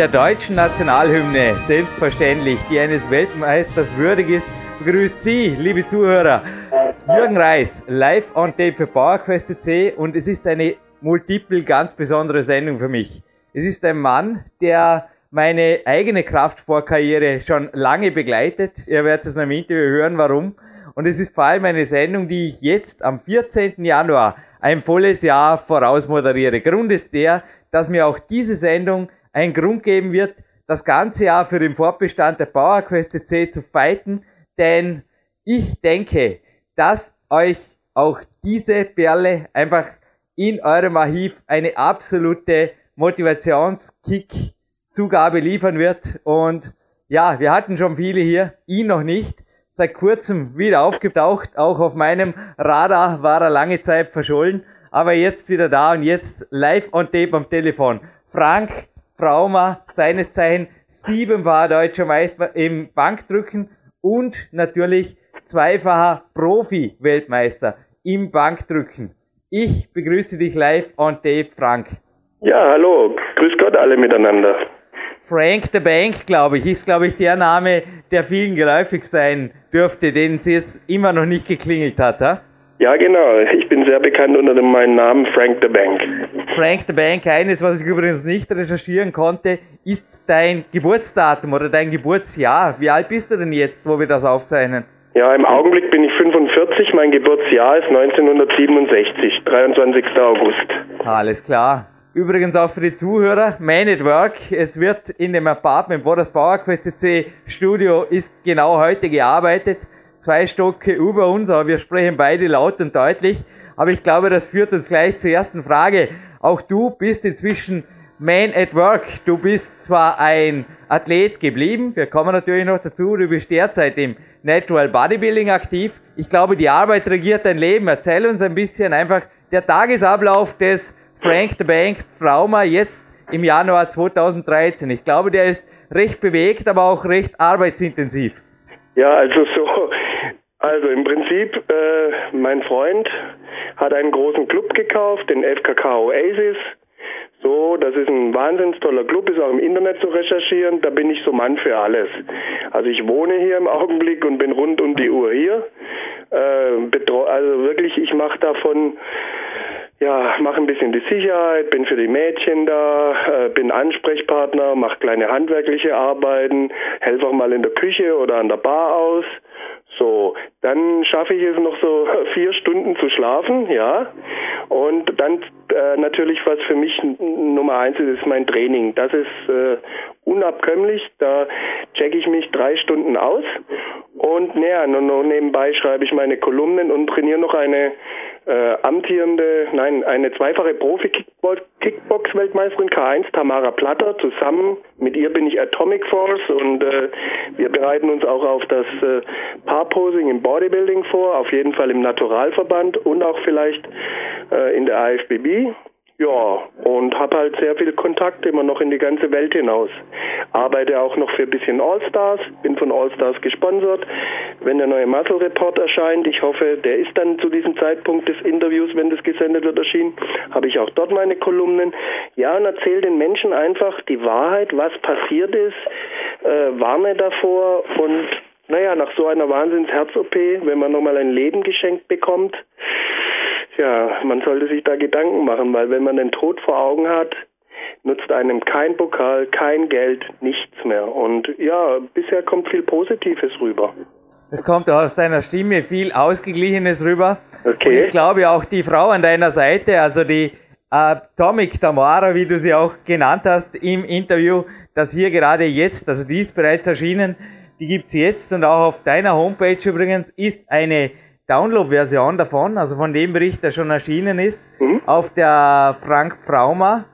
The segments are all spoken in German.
der deutschen Nationalhymne, selbstverständlich, die eines Weltmeisters würdig ist, begrüßt Sie, liebe Zuhörer, Jürgen Reis, live on tape für PowerQuest C und es ist eine multiple ganz besondere Sendung für mich. Es ist ein Mann, der meine eigene Kraftsportkarriere schon lange begleitet. Ihr werdet es in einem Interview hören, warum. Und es ist vor allem eine Sendung, die ich jetzt am 14. Januar ein volles Jahr voraus moderiere. Grund ist der, dass mir auch diese Sendung einen Grund geben wird, das ganze Jahr für den Fortbestand der PowerQuest C zu fighten, denn ich denke, dass euch auch diese Perle einfach in eurem Archiv eine absolute Motivationskick-Zugabe liefern wird. Und ja, wir hatten schon viele hier, ihn noch nicht. Seit kurzem wieder aufgetaucht, auch auf meinem Radar war er lange Zeit verschollen, aber jetzt wieder da und jetzt live on tape am Telefon. Frank Frauma, seines Zeichen siebenfacher deutscher Meister im Bankdrücken und natürlich zweifacher Profi-Weltmeister im Bankdrücken. Ich begrüße dich live on tape, Frank. Ja, hallo, grüß Gott alle miteinander. Frank the Bank, glaube ich, ist, glaube ich, der Name, der vielen geläufig sein dürfte, den sie jetzt immer noch nicht geklingelt hat, ha? Ja, genau. Ich bin sehr bekannt unter dem, meinem Namen Frank the Bank. Frank the Bank, eines, was ich übrigens nicht recherchieren konnte, ist dein Geburtsdatum oder dein Geburtsjahr. Wie alt bist du denn jetzt, wo wir das aufzeichnen? Ja, im Augenblick bin ich 45. Mein Geburtsjahr ist 1967, 23. August. Alles klar. Übrigens auch für die Zuhörer, Man at Work, es wird in dem Apartment, wo das PowerQuest C Studio ist, genau heute gearbeitet zwei Stocke über uns, aber wir sprechen beide laut und deutlich. Aber ich glaube, das führt uns gleich zur ersten Frage. Auch du bist inzwischen Man at Work. Du bist zwar ein Athlet geblieben, wir kommen natürlich noch dazu, du bist derzeit im Natural Bodybuilding aktiv. Ich glaube, die Arbeit regiert dein Leben. Erzähl uns ein bisschen einfach der Tagesablauf des Frank the Bank Frauma jetzt im Januar 2013. Ich glaube, der ist recht bewegt, aber auch recht arbeitsintensiv. Ja, also so, also im Prinzip, äh, mein Freund hat einen großen Club gekauft, den FKK Oasis. So, das ist ein wahnsinns toller Club, ist auch im Internet zu recherchieren. Da bin ich so Mann für alles. Also ich wohne hier im Augenblick und bin rund um die Uhr hier. Äh, also wirklich, ich mache davon ja, mache ein bisschen die Sicherheit, bin für die Mädchen da, äh, bin Ansprechpartner, mache kleine handwerkliche Arbeiten, helfe auch mal in der Küche oder an der Bar aus. So, dann schaffe ich es noch so vier Stunden zu schlafen, ja. Und dann äh, natürlich, was für mich Nummer eins ist, ist mein Training. Das ist äh, unabkömmlich. Da checke ich mich drei Stunden aus und näher, nur nebenbei schreibe ich meine Kolumnen und trainiere noch eine äh, amtierende, nein, eine zweifache Profi-Kickbox-Weltmeisterin K1, Tamara Platter. Zusammen mit ihr bin ich Atomic Force und äh, wir bereiten uns auch auf das äh, Paarposing im Bodybuilding vor, auf jeden Fall im Naturalverband und auch vielleicht äh, in der AFBB. Ja, und habe halt sehr viel Kontakt immer noch in die ganze Welt hinaus. Arbeite auch noch für ein bisschen Allstars, bin von Allstars gesponsert. Wenn der neue Muscle Report erscheint, ich hoffe, der ist dann zu diesem Zeitpunkt des Interviews, wenn das gesendet wird, erschienen, habe ich auch dort meine Kolumnen. Ja, und erzähle den Menschen einfach die Wahrheit, was passiert ist, äh, warne davor und naja, nach so einer Wahnsinns-Herz-OP, wenn man nochmal ein Leben geschenkt bekommt, ja, man sollte sich da Gedanken machen, weil wenn man den Tod vor Augen hat, nutzt einem kein Pokal, kein Geld, nichts mehr. Und ja, bisher kommt viel Positives rüber. Es kommt aus deiner Stimme viel Ausgeglichenes rüber. Okay. Und ich glaube auch die Frau an deiner Seite, also die Atomic Tamara, wie du sie auch genannt hast im Interview, das hier gerade jetzt, also die ist bereits erschienen, die gibt's jetzt und auch auf deiner Homepage übrigens ist eine Download-Version davon, also von dem Bericht, der schon erschienen ist, mhm. auf der Frank Frauma.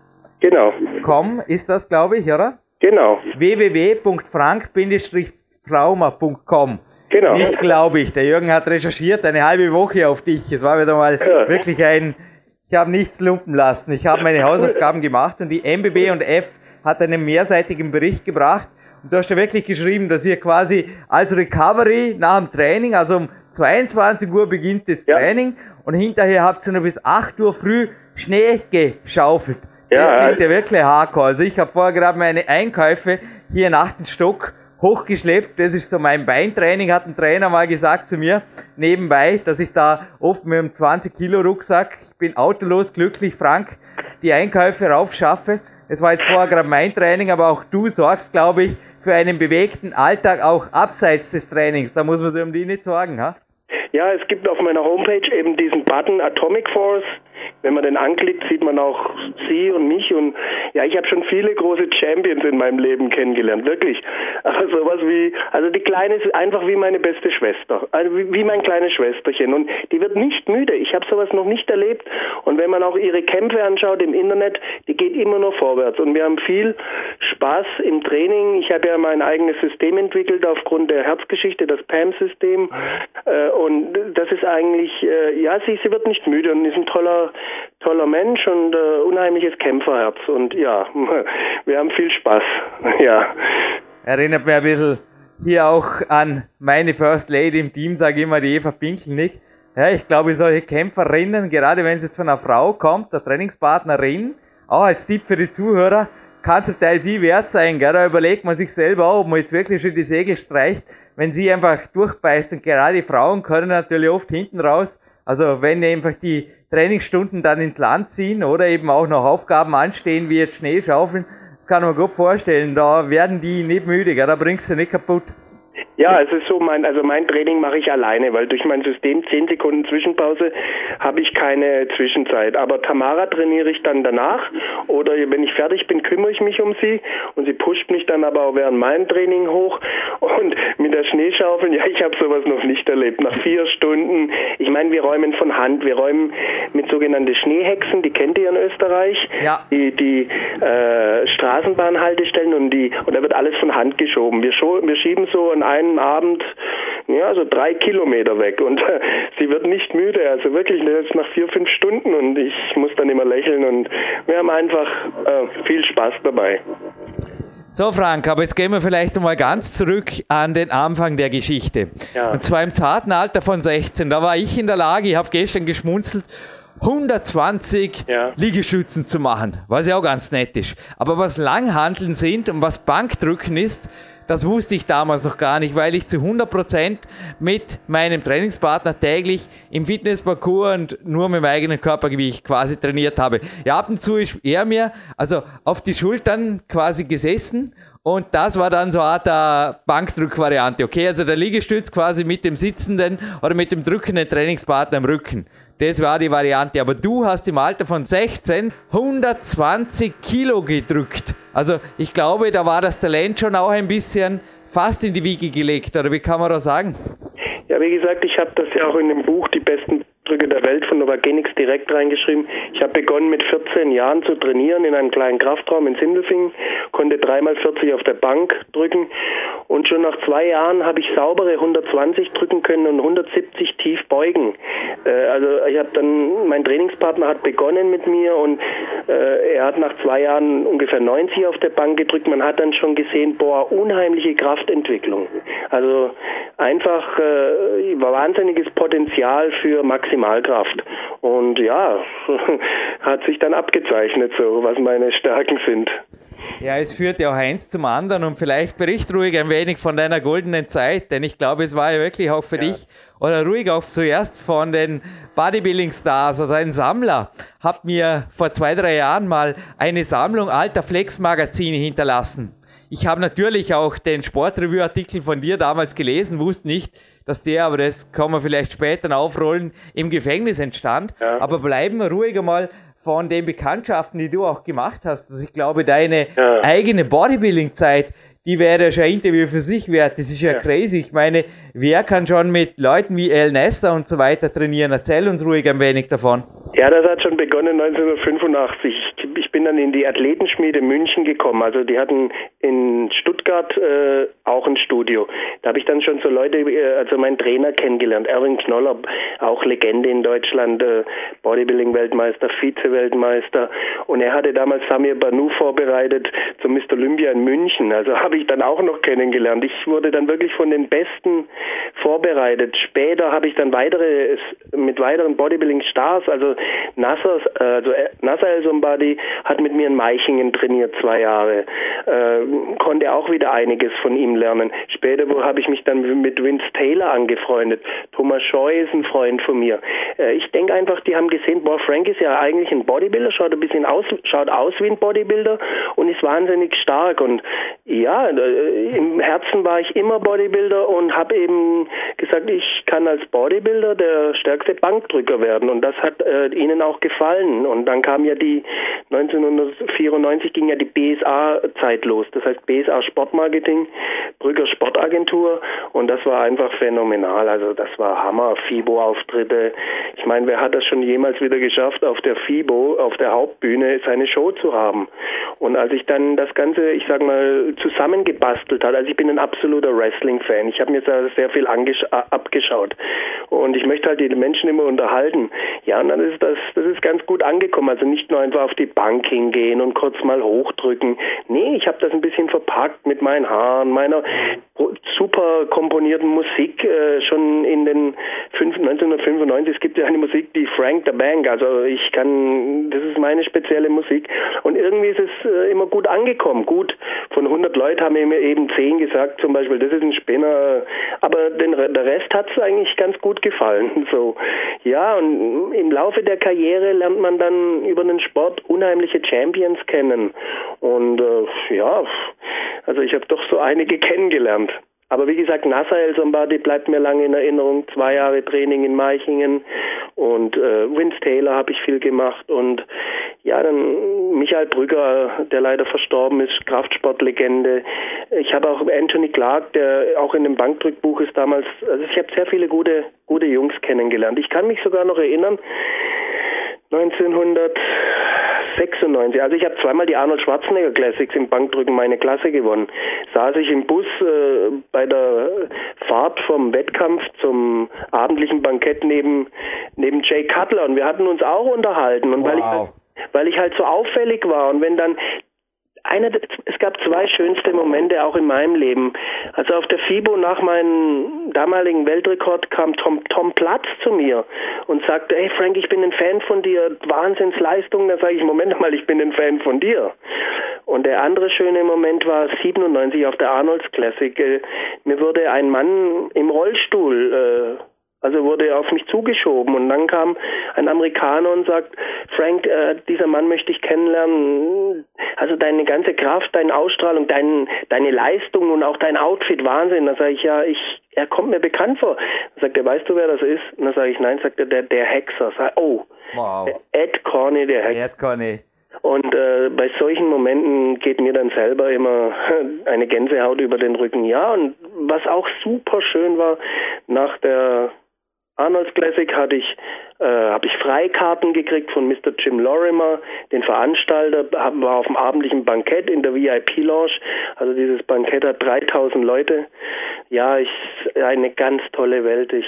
Genau. Com ist das, glaube ich, oder? Genau. www.frank-frauma.com. Genau. Nicht glaube ich. Der Jürgen hat recherchiert eine halbe Woche auf dich. Es war wieder mal ja. wirklich ein, ich habe nichts lumpen lassen. Ich habe meine Hausaufgaben gemacht und die MBB und F hat einen mehrseitigen Bericht gebracht. Und du hast ja wirklich geschrieben, dass ihr quasi als Recovery nach dem Training, also um 22 Uhr beginnt das ja. Training und hinterher habt ihr noch bis 8 Uhr früh Schnee geschaufelt. Ja, das klingt ja wirklich hardcore. Also ich habe vorher gerade meine Einkäufe hier in achten Stock hochgeschleppt. Das ist so mein Beintraining, hat ein Trainer mal gesagt zu mir, nebenbei, dass ich da oft mit einem 20 Kilo Rucksack, ich bin autolos glücklich, Frank, die Einkäufe raufschaffe. Das war jetzt vorher gerade mein Training, aber auch du sorgst, glaube ich, für einen bewegten Alltag auch abseits des Trainings. Da muss man sich um die nicht sorgen, ha? Ja, es gibt auf meiner Homepage eben diesen Button Atomic Force. Wenn man den anklickt, sieht man auch sie und mich und ja, ich habe schon viele große Champions in meinem Leben kennengelernt, wirklich. Aber sowas wie, also die Kleine ist einfach wie meine beste Schwester, also wie, wie mein kleines Schwesterchen und die wird nicht müde. Ich habe sowas noch nicht erlebt und wenn man auch ihre Kämpfe anschaut im Internet, die geht immer nur vorwärts und wir haben viel Spaß im Training. Ich habe ja mein eigenes System entwickelt aufgrund der Herzgeschichte, das PAM-System äh, und das ist eigentlich, äh, ja, sie, sie wird nicht müde und ist ein toller, toller Mensch und äh, unheimliches Kämpferherz. Und ja, wir haben viel Spaß. Ja. Erinnert mich ein bisschen hier auch an meine First Lady im Team, sage ich immer, die Eva Pinkelnick. Ja, ich glaube, solche Kämpferinnen, gerade wenn es jetzt von einer Frau kommt, der Trainingspartnerin, auch als Tipp für die Zuhörer, kann zum Teil viel wert sein. Gell? Da überlegt man sich selber auch, ob man jetzt wirklich schon die Segel streicht, wenn sie einfach durchbeißt. Und gerade Frauen können natürlich oft hinten raus, also wenn einfach die Trainingsstunden dann ins Land ziehen oder eben auch noch Aufgaben anstehen, wie jetzt Schneeschaufeln, das kann man gut vorstellen, da werden die nicht müde, da bringst du nicht kaputt. Ja, es ist so, mein, also mein Training mache ich alleine, weil durch mein System 10 Sekunden Zwischenpause habe ich keine Zwischenzeit. Aber Tamara trainiere ich dann danach oder wenn ich fertig bin, kümmere ich mich um sie und sie pusht mich dann aber auch während meinem Training hoch und mit der Schneeschaufel, ja, ich habe sowas noch nicht erlebt. Nach vier Stunden, ich meine, wir räumen von Hand, wir räumen mit sogenannten Schneehexen, die kennt ihr in Österreich, ja. die, die äh, Straßenbahnhaltestellen und die und da wird alles von Hand geschoben. Wir, wir schieben so an einen einen Abend, ja, so drei Kilometer weg und äh, sie wird nicht müde, also wirklich jetzt nach vier, fünf Stunden und ich muss dann immer lächeln und wir haben einfach äh, viel Spaß dabei. So, Frank, aber jetzt gehen wir vielleicht nochmal ganz zurück an den Anfang der Geschichte. Ja. Und zwar im zarten Alter von 16. Da war ich in der Lage, ich habe gestern geschmunzelt, 120 ja. Liegestützen zu machen, was ja auch ganz nett ist. Aber was Langhandeln sind und was Bankdrücken ist, das wusste ich damals noch gar nicht, weil ich zu 100% mit meinem Trainingspartner täglich im Fitnessparcours und nur mit meinem eigenen Körpergewicht quasi trainiert habe. Ja, ab und zu ist er mir also auf die Schultern quasi gesessen und das war dann so eine Art Bankdrückvariante. Okay, also der Liegestütz quasi mit dem sitzenden oder mit dem drückenden Trainingspartner im Rücken. Das war die Variante. Aber du hast im Alter von 16 120 Kilo gedrückt. Also ich glaube, da war das Talent schon auch ein bisschen fast in die Wiege gelegt. Oder wie kann man das sagen? Ja, wie gesagt, ich habe das ja auch in dem Buch Die besten Drücke der Welt von Novagenix direkt reingeschrieben. Ich habe begonnen mit 14 Jahren zu trainieren in einem kleinen Kraftraum in Sindelfingen, konnte dreimal 40 auf der Bank drücken und schon nach zwei Jahren habe ich saubere 120 drücken können und 170 tief beugen. Äh, also ich habe dann, mein Trainingspartner hat begonnen mit mir und äh, er hat nach zwei Jahren ungefähr 90 auf der Bank gedrückt. Man hat dann schon gesehen, boah, unheimliche Kraftentwicklung. Also einfach äh, wahnsinniges Potenzial für Maximalkraft. Und ja, hat sich dann abgezeichnet, so was meine Stärken sind. Ja, es führt ja auch eins zum anderen und vielleicht bericht ruhig ein wenig von deiner goldenen Zeit, denn ich glaube, es war ja wirklich auch für ja. dich oder ruhig auch zuerst von den Bodybuilding-Stars, also ein Sammler, hat mir vor zwei, drei Jahren mal eine Sammlung alter Flex-Magazine hinterlassen. Ich habe natürlich auch den Sportreview-Artikel von dir damals gelesen, wusste nicht, dass der, aber das kann man vielleicht später aufrollen, im Gefängnis entstand. Ja. Aber bleiben wir ruhig einmal von den Bekanntschaften, die du auch gemacht hast. Also ich glaube, deine ja. eigene Bodybuilding-Zeit, die wäre schon ein Interview für sich wert. Das ist ja, ja, crazy. Ich meine, wer kann schon mit Leuten wie El Nester und so weiter trainieren? Erzähl uns ruhig ein wenig davon. Ja, das hat schon begonnen 1985. Ich bin dann in die Athletenschmiede München gekommen. Also die hatten in Stuttgart äh, auch ein Studio. Da habe ich dann schon so Leute, äh, also meinen Trainer kennengelernt, Erwin Knoller, auch Legende in Deutschland, äh, Bodybuilding-Weltmeister, Vize-Weltmeister. Und er hatte damals Samir Banu vorbereitet zum Mr. Olympia in München. Also habe ich dann auch noch kennengelernt. Ich wurde dann wirklich von den Besten vorbereitet. Später habe ich dann weitere mit weiteren Bodybuilding-Stars, also Nasser, also äh, Nasser El Sombadi hat mit mir in Meichingen trainiert zwei Jahre, äh, konnte auch wieder einiges von ihm lernen. Später habe ich mich dann mit Vince Taylor angefreundet. Thomas Scheu ist ein Freund von mir. Äh, ich denke einfach, die haben gesehen, boah, Frank ist ja eigentlich ein Bodybuilder, schaut ein bisschen aus, schaut aus wie ein Bodybuilder und ist wahnsinnig stark. Und ja, äh, im Herzen war ich immer Bodybuilder und habe eben gesagt, ich kann als Bodybuilder der stärkste Bankdrücker werden. Und das hat äh, ihnen auch gefallen. Und dann kam ja die 1994 ging ja die BSA-Zeit los. Das heißt BSA Sportmarketing, Brügger Sportagentur. Und das war einfach phänomenal. Also das war Hammer. FIBO-Auftritte. Ich meine, wer hat das schon jemals wieder geschafft, auf der FIBO, auf der Hauptbühne seine Show zu haben? Und als ich dann das Ganze, ich sag mal, zusammengebastelt hat, also ich bin ein absoluter Wrestling-Fan. Ich habe mir da sehr viel abgeschaut. Und ich möchte halt die Menschen immer unterhalten. Ja, und dann ist das, das ist ganz gut angekommen. Also nicht nur einfach auf die Bank hingehen und kurz mal hochdrücken. Nee, ich habe das ein bisschen verpackt mit meinen Haaren, meiner super komponierten Musik äh, schon in den 5, 1995. Es gibt ja eine Musik, die Frank the Bank. Also ich kann, das ist meine spezielle Musik. Und irgendwie ist es äh, immer gut angekommen. Gut, von 100 Leuten haben mir eben 10 gesagt, zum Beispiel, das ist ein Spinner. Aber den, der Rest hat es eigentlich ganz gut gefallen. So, ja, und im Laufe der Karriere lernt man dann über den Sport unheimliche Champions kennen. Und äh, ja, also ich habe doch so einige kennengelernt. Aber wie gesagt, Nasser El Sombadi bleibt mir lange in Erinnerung. Zwei Jahre Training in Meichingen und äh, Vince Taylor habe ich viel gemacht und ja, dann Michael Brügger, der leider verstorben ist, Kraftsportlegende. Ich habe auch Anthony Clark, der auch in dem Bankdrückbuch ist damals. Also ich habe sehr viele gute, gute Jungs kennengelernt. Ich kann mich sogar noch erinnern, 1996. Also ich habe zweimal die Arnold Schwarzenegger Classics im Bankdrücken meine Klasse gewonnen. Saß ich im Bus äh, bei der Fahrt vom Wettkampf zum abendlichen Bankett neben neben Jay Cutler und wir hatten uns auch unterhalten und wow. weil ich halt, weil ich halt so auffällig war und wenn dann einer, es gab zwei schönste Momente auch in meinem Leben. Also auf der FIBO nach meinem damaligen Weltrekord kam Tom, Tom Platz zu mir und sagte, hey Frank, ich bin ein Fan von dir, Wahnsinnsleistung. Da sage ich, Moment mal, ich bin ein Fan von dir. Und der andere schöne Moment war 97 auf der Arnolds Classic. Mir wurde ein Mann im Rollstuhl äh, also wurde er auf mich zugeschoben und dann kam ein Amerikaner und sagt, Frank, äh, dieser Mann möchte ich kennenlernen. Also deine ganze Kraft, deine Ausstrahlung, dein, deine Leistung und auch dein Outfit, Wahnsinn. Da sage ich, ja, ich, er kommt mir bekannt vor. Dann sagt er, weißt du, wer das ist? Und dann sage ich, nein, sagt er, der, der Hexer. Sag, oh, wow. Ed Corney, der Hexer. Ed Corney. Und äh, bei solchen Momenten geht mir dann selber immer eine Gänsehaut über den Rücken. Ja, und was auch super schön war, nach der Arnold's Classic hatte ich, äh, habe ich Freikarten gekriegt von Mr. Jim Lorimer, den Veranstalter, war auf dem abendlichen Bankett in der VIP-Lounge. Also dieses Bankett hat 3000 Leute. Ja, ich, eine ganz tolle Welt. Ich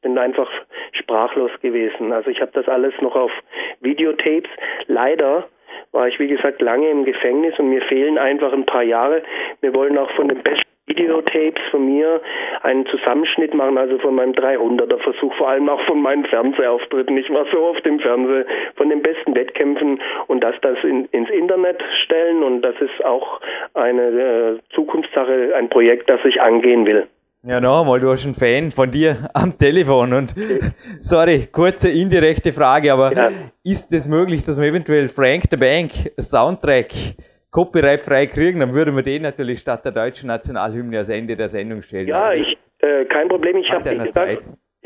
bin einfach sprachlos gewesen. Also ich habe das alles noch auf Videotapes. Leider war ich, wie gesagt, lange im Gefängnis und mir fehlen einfach ein paar Jahre. Wir wollen auch von den besten Videotapes von mir einen Zusammenschnitt machen, also von meinem 300er Versuch, vor allem auch von meinen Fernsehauftritten. Ich war so oft im Fernsehen von den besten Wettkämpfen und das das in, ins Internet stellen und das ist auch eine äh, Zukunftssache, ein Projekt, das ich angehen will. Ja, noch einmal, du hast einen Fan von dir am Telefon und sorry, kurze indirekte Frage, aber ja. ist es möglich, dass wir eventuell Frank the Bank Soundtrack copyrightfrei kriegen, dann würden wir den natürlich statt der deutschen Nationalhymne als Ende der Sendung stellen. Ja, ich, äh, kein Problem. Ich habe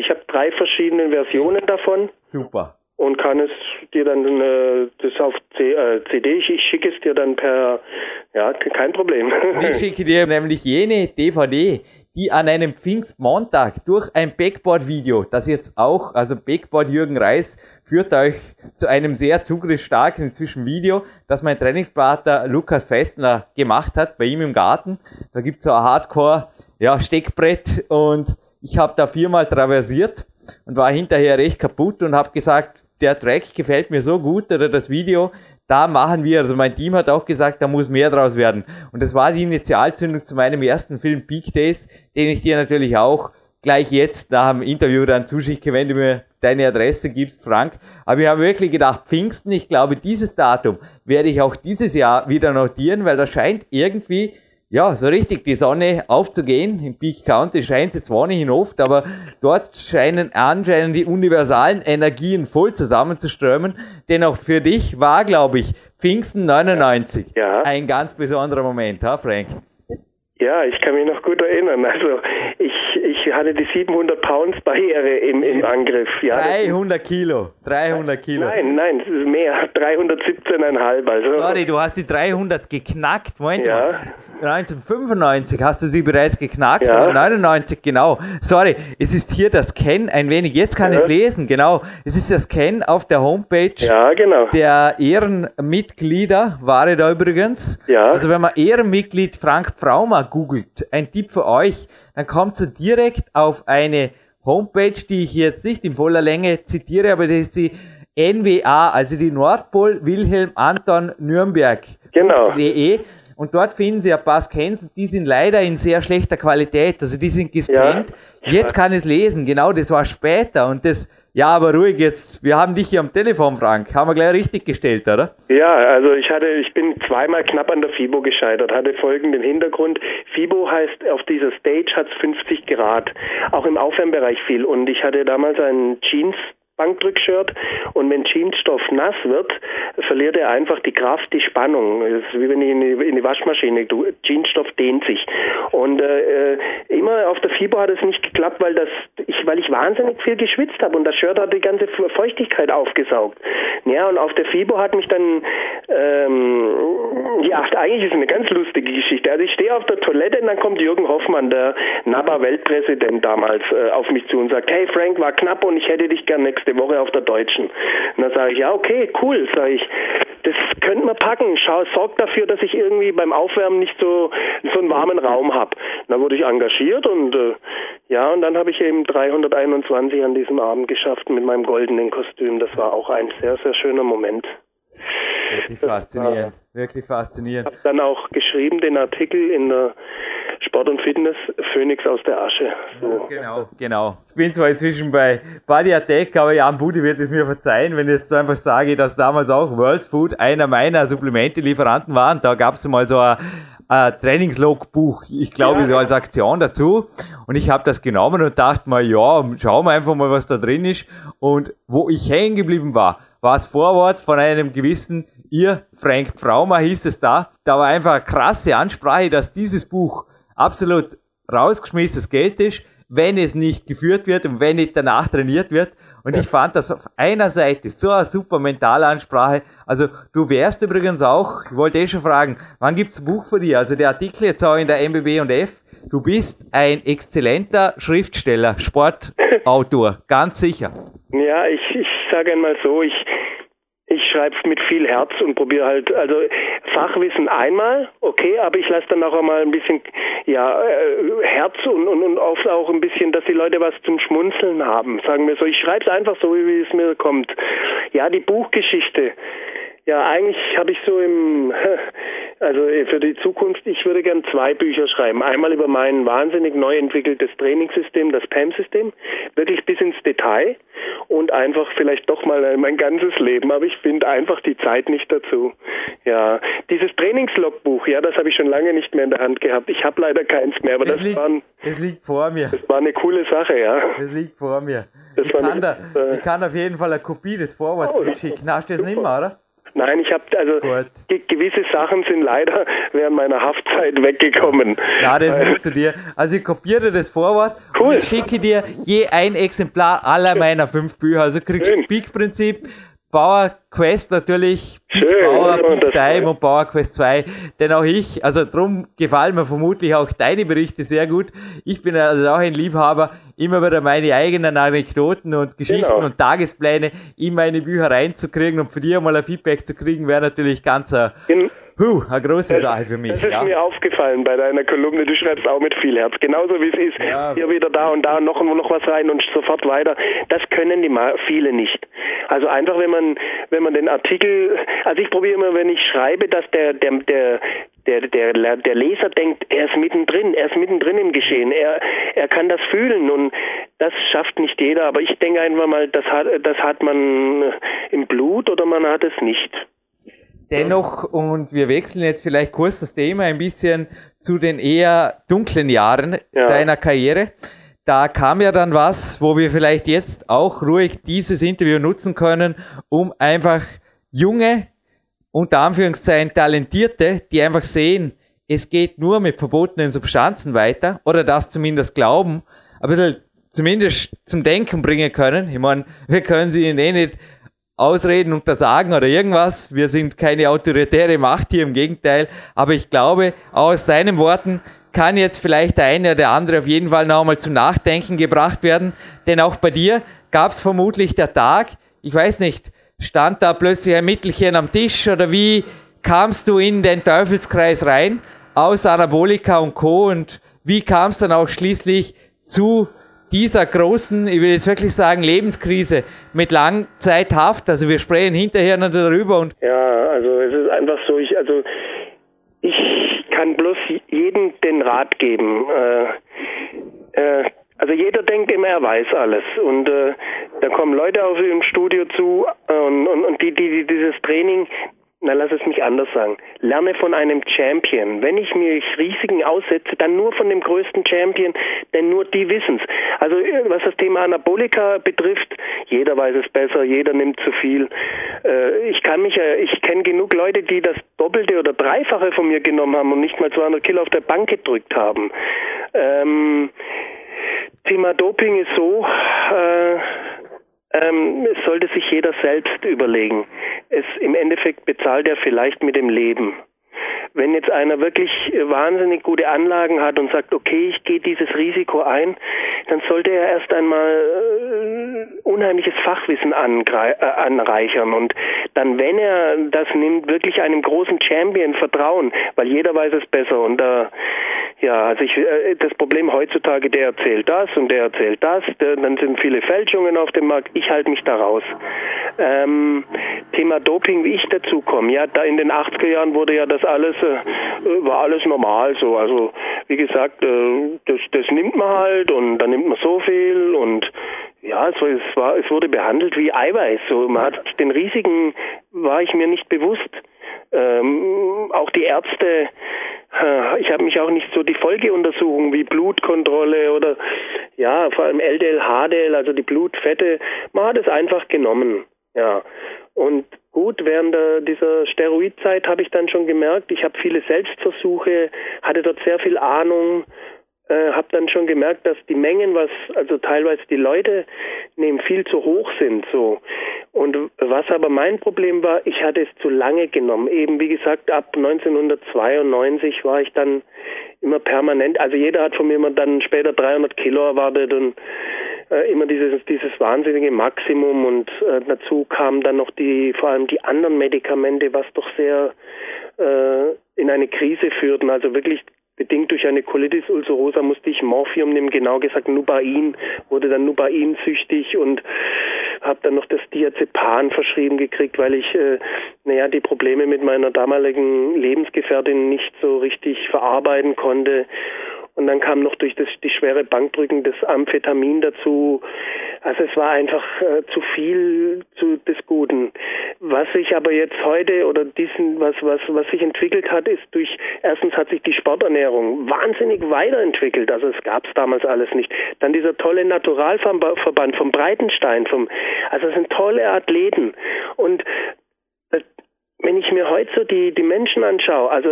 habe drei verschiedene Versionen davon. Super. Und kann es dir dann äh, das auf C, äh, CD, ich, ich schicke es dir dann per, ja, kein Problem. Ich schicke dir nämlich jene DVD, die an einem Pfingstmontag durch ein Backboard-Video, das jetzt auch, also Backboard Jürgen Reis, führt euch zu einem sehr zugriffsstarken inzwischen Video, das mein Trainingspartner Lukas Festner gemacht hat, bei ihm im Garten. Da gibt's so ein Hardcore, ja, Steckbrett und ich habe da viermal traversiert und war hinterher recht kaputt und habe gesagt, der Track gefällt mir so gut oder das Video, da machen wir, also mein Team hat auch gesagt, da muss mehr draus werden. Und das war die Initialzündung zu meinem ersten Film Peak Days, den ich dir natürlich auch gleich jetzt nach dem Interview dann zuschicke, wenn du mir deine Adresse gibst, Frank. Aber wir haben wirklich gedacht, Pfingsten, ich glaube, dieses Datum werde ich auch dieses Jahr wieder notieren, weil das scheint irgendwie ja, so richtig die Sonne aufzugehen. Im Peak County scheint sie zwar nicht oft, aber dort scheinen anscheinend die universalen Energien voll zusammenzuströmen. Denn auch für dich war, glaube ich, Pfingsten 99 ja. ein ganz besonderer Moment, ha, Frank? Ja, ich kann mich noch gut erinnern. Also ich, ich hatte die 700 Pounds Barriere im, im Angriff. Ja, 300 Kilo, 300 Kilo. Nein, nein, mehr, 317,5. Also. Sorry, du hast die 300 geknackt. Moment ja. mal. 1995 hast du sie bereits geknackt, ja. aber 99 genau. Sorry, es ist hier das Scan ein wenig. Jetzt kann ja. ich lesen, genau. Es ist das Scan auf der Homepage ja, genau. der Ehrenmitglieder, war da übrigens. Ja. Also wenn man Ehrenmitglied Frank Pfraumer googelt, ein Tipp für euch, dann kommt ihr direkt auf eine Homepage, die ich jetzt nicht in voller Länge zitiere, aber das ist die NWA, also die Nordpol Wilhelm Anton Nürnberg. Genau. .de. Und dort finden Sie ein paar Scans, die sind leider in sehr schlechter Qualität. Also die sind gescannt. Ja. Jetzt kann ich es lesen. Genau, das war später. Und das, ja, aber ruhig jetzt. Wir haben dich hier am Telefon, Frank. Haben wir gleich richtig gestellt, oder? Ja, also ich hatte, ich bin zweimal knapp an der FIBO gescheitert, hatte folgenden Hintergrund. FIBO heißt, auf dieser Stage hat es 50 Grad. Auch im Aufwärmbereich viel. Und ich hatte damals einen Jeans Bankdrückshirt und wenn Jeansstoff nass wird, verliert er einfach die Kraft, die Spannung. Das ist wie wenn ich in die, in die Waschmaschine, du, Jeansstoff dehnt sich. Und äh, immer auf der Fibo hat es nicht geklappt, weil das ich, weil ich wahnsinnig viel geschwitzt habe und das Shirt hat die ganze Feuchtigkeit aufgesaugt. Ja, und auf der Fibo hat mich dann ähm, ja, eigentlich ist es eine ganz lustige Geschichte. Also ich stehe auf der Toilette und dann kommt Jürgen Hoffmann, der NABA-Weltpräsident damals, äh, auf mich zu und sagt, hey Frank, war knapp und ich hätte dich gern nächste Woche auf der Deutschen. Und dann sage ich, ja, okay, cool, sage ich, das könnten wir packen. Schau, sorg dafür, dass ich irgendwie beim Aufwärmen nicht so, so einen warmen Raum habe. Dann wurde ich engagiert und äh, ja, und dann habe ich eben 321 an diesem Abend geschafft mit meinem goldenen Kostüm. Das war auch ein sehr, sehr schöner Moment. Wirklich faszinierend, wirklich faszinierend. Ich habe dann auch geschrieben den Artikel in der Sport und Fitness, Phoenix aus der Asche. So. Genau, genau. Ich bin zwar inzwischen bei Body Attack, aber Jan Budi wird es mir verzeihen, wenn ich jetzt einfach sage, dass damals auch World Food einer meiner Supplemente-Lieferanten war. Und da gab es mal so ein, ein Trainingslogbuch, ich glaube, ja, so als Aktion dazu. Und ich habe das genommen und dachte mal, ja, schauen wir einfach mal, was da drin ist. Und wo ich hängen geblieben war, war das Vorwort von einem gewissen ihr, Frank Pfraumer hieß es da. Da war einfach eine krasse Ansprache, dass dieses Buch absolut rausgeschmissenes Geld ist, wenn es nicht geführt wird und wenn nicht danach trainiert wird. Und ich fand das auf einer Seite so eine super Mentalansprache. Also du wärst übrigens auch, ich wollte eh schon fragen, wann gibt's ein Buch für dich? Also der Artikel jetzt auch in der MBB und F. Du bist ein exzellenter Schriftsteller, Sportautor, ganz sicher. Ja, ich, ich sage einmal so, ich, ich schreibe mit viel Herz und probiere halt, also Fachwissen einmal, okay, aber ich lasse dann auch einmal ein bisschen, ja, äh, Herz und, und, und oft auch ein bisschen, dass die Leute was zum Schmunzeln haben, sagen wir so. Ich schreibe es einfach so, wie es mir kommt. Ja, die Buchgeschichte Ja, eigentlich habe ich so im, also für die Zukunft, ich würde gern zwei Bücher schreiben. Einmal über mein wahnsinnig neu entwickeltes Trainingssystem, das PAM-System, wirklich bis ins Detail und einfach vielleicht doch mal mein ganzes Leben, aber ich finde einfach die Zeit nicht dazu. Ja, dieses Trainingslogbuch, ja, das habe ich schon lange nicht mehr in der Hand gehabt. Ich habe leider keins mehr, aber Es das, liegt, war, ein- es liegt vor mir. das war eine coole Sache, ja. Es liegt vor mir. Das Ich kann, nicht- da, äh, ich kann auf jeden Fall eine Kopie des Vorworts Oh, mitschicken. Hast du das nicht mehr, oder? Nein, ich habe also ge gewisse Sachen sind leider während meiner Haftzeit weggekommen. Ja, das musst du dir. Also ich kopiere das Vorwort Cool. und ich schicke dir je ein Exemplar aller meiner fünf Bücher. Also kriegst du Peak-Prinzip, Power Quest natürlich, Peak Schön, Peak das Time und Power Quest 2. Denn auch ich, also drum gefallen mir vermutlich auch deine Berichte sehr gut. Ich bin also auch ein Liebhaber, immer wieder meine eigenen Anekdoten und Geschichten Genau. und Tagespläne in meine Bücher reinzukriegen und von dir mal ein Feedback zu kriegen, wäre natürlich ganz eine, In- huh, eine große Sache für mich. Das ist Ja. mir aufgefallen bei deiner Kolumne. Du schreibst auch mit viel Herz. Genauso wie es ist. Ja. Hier wieder da und da und noch, noch was rein und sofort weiter. Das können die ma- viele nicht. Also einfach, wenn man, wenn man den Artikel, also ich probiere immer, wenn ich schreibe, dass der, der, der, der, der, der Leser denkt, er ist mittendrin, er ist mittendrin im Geschehen, er, er kann das fühlen und das schafft nicht jeder, aber ich denke einfach mal, das hat, das hat man im Blut oder man hat es nicht. Dennoch, und wir wechseln jetzt vielleicht kurz das Thema ein bisschen zu den eher dunklen Jahren Ja. deiner Karriere. Da kam ja dann was, wo wir vielleicht jetzt auch ruhig dieses Interview nutzen können, um einfach junge, unter Anführungszeichen talentierte, die einfach sehen, es geht nur mit verbotenen Substanzen weiter oder das zumindest glauben, ein bisschen zumindest zum Denken bringen können. Ich meine, wir können sie ihnen eh nicht ausreden, untersagen oder irgendwas. Wir sind keine autoritäre Macht hier, im Gegenteil. Aber ich glaube, aus seinen Worten kann jetzt vielleicht der eine oder der andere auf jeden Fall noch einmal zum Nachdenken gebracht werden. Denn auch bei dir gab es vermutlich der Tag, ich weiß nicht, stand da plötzlich ein Mittelchen am Tisch oder wie kamst du in den Teufelskreis rein aus Anabolika und Co. und wie kam es dann auch schließlich zu dieser großen, ich will jetzt wirklich sagen, Lebenskrise mit Langzeithaft. Also wir sprechen hinterher noch darüber und Ja, also es ist einfach so, ich, also ich kann bloß jedem den Rat geben. Äh, äh, also jeder denkt immer, er weiß alles. Und äh, da kommen Leute auf im Studio zu äh, und, und, und die, die, die dieses Training, na lass es mich anders sagen, lerne von einem Champion. Wenn ich mich Risiken aussetze, dann nur von dem größten Champion, denn nur die wissen's. Also äh, was das Thema Anabolika betrifft, jeder weiß es besser, jeder nimmt zu viel. Äh, ich kann mich, äh, ich kenne genug Leute, die das Doppelte oder Dreifache von mir genommen haben und nicht mal 200 Kilo auf der Bank gedrückt haben. Ähm, Thema Doping ist so, äh, ähm, es sollte sich jeder selbst überlegen. Es im Endeffekt bezahlt er vielleicht mit dem Leben. Wenn jetzt einer wirklich äh, wahnsinnig gute Anlagen hat und sagt, okay, ich gehe dieses Risiko ein, dann sollte er erst einmal äh, unheimliches Fachwissen äh, anreichern. Und dann, wenn er das nimmt, wirklich einem großen Champion vertrauen, weil jeder weiß es besser. Und äh, ja, also ich, das Problem heutzutage, der erzählt das und der erzählt das, dann sind viele Fälschungen auf dem Markt, ich halte mich da raus. Ähm, Thema Doping, wie ich dazu komme, ja, da in den 80er Jahren wurde ja das alles, äh, war alles normal so, also wie gesagt, äh, das, das nimmt man halt und dann nimmt man so viel und ja, es war, es wurde behandelt wie Eiweiß, so, man hat den Risiken, war ich mir nicht bewusst. Ähm, auch die Ärzte, äh, ich habe mich auch nicht so die Folgeuntersuchungen wie Blutkontrolle oder ja, vor allem LDL, HDL, also die Blutfette, man hat es einfach genommen. Ja. Und gut, während der, dieser Steroidzeit habe ich dann schon gemerkt, ich habe viele Selbstversuche, hatte dort sehr viel Ahnung, äh, habe dann schon gemerkt, dass die Mengen, was also teilweise die Leute nehmen, viel zu hoch sind. So und was aber mein Problem war, ich hatte es zu lange genommen. Eben wie gesagt, ab 1992 war ich dann immer permanent. Also jeder hat von mir immer dann später 300 Kilo erwartet und äh, immer dieses dieses wahnsinnige Maximum und äh, dazu kamen dann noch die vor allem die anderen Medikamente, was doch sehr äh, in eine Krise führten. Also wirklich bedingt durch eine Colitis ulcerosa musste ich Morphium nehmen, genau gesagt Nubain, wurde dann Nubain süchtig und habe dann noch das Diazepam verschrieben gekriegt, weil ich, äh, naja, die Probleme mit meiner damaligen Lebensgefährtin nicht so richtig verarbeiten konnte und dann kam noch durch das, die schwere Bankdrücken das Amphetamin dazu. Also es war einfach äh, zu viel zu, des Guten. Was sich aber jetzt heute oder diesen, was, was, was sich entwickelt hat, ist durch, erstens hat sich die Sporternährung wahnsinnig weiterentwickelt. Also es gab es damals alles nicht. Dann dieser tolle Naturalverband vom Breitenstein, vom, also es sind tolle Athleten. Und wenn ich mir heute so die, die Menschen anschaue, also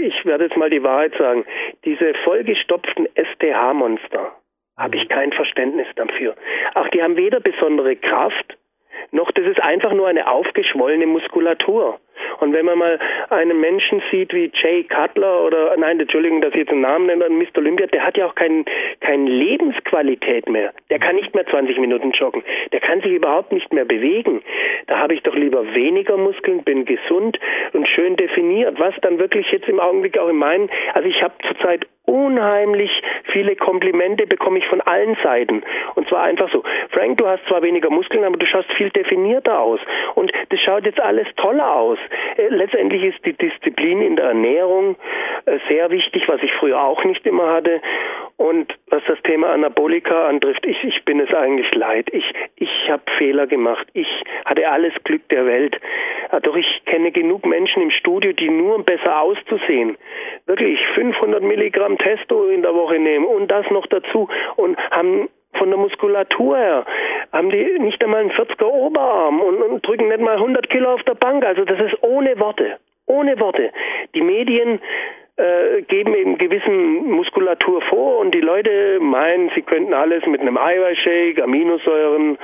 ich werde jetzt mal die Wahrheit sagen, diese vollgestopften STH-Monster, habe ich kein Verständnis dafür. Auch die haben weder besondere Kraft, noch das ist einfach nur eine aufgeschwollene Muskulatur. Und wenn man mal einen Menschen sieht wie Jay Cutler oder, nein, Entschuldigung, dass ich jetzt einen Namen nenne, Mr. Olympia, der hat ja auch kein, keine Lebensqualität mehr. Der kann nicht mehr 20 Minuten joggen. Der kann sich überhaupt nicht mehr bewegen. Da habe ich doch lieber weniger Muskeln, bin gesund und schön definiert. Was dann wirklich jetzt im Augenblick auch in meinen, also ich habe zurzeit unheimlich viele Komplimente bekomme ich von allen Seiten. Und zwar einfach so, Frank, du hast zwar weniger Muskeln, aber du schaust viel definierter aus. Und das schaut jetzt alles toller aus. Äh, letztendlich ist die Disziplin in der Ernährung äh, sehr wichtig, was ich früher auch nicht immer hatte. Und was das Thema Anabolika antrifft, ich, ich bin es eigentlich leid. Ich, ich habe Fehler gemacht. Ich hatte alles Glück der Welt. Doch ich kenne genug Menschen im Studio, die nur um besser auszusehen, wirklich 500 Milligramm Testo in der Woche nehmen und das noch dazu und haben von der Muskulatur her haben die nicht einmal einen 40er Oberarm und, und drücken nicht mal 100 Kilo auf der Bank. Also das ist ohne Worte. Ohne Worte. Die Medien äh, geben eben gewissen Muskulatur vor und die Leute meinen, sie könnten alles mit einem Eiweißshake, Aminosäuren,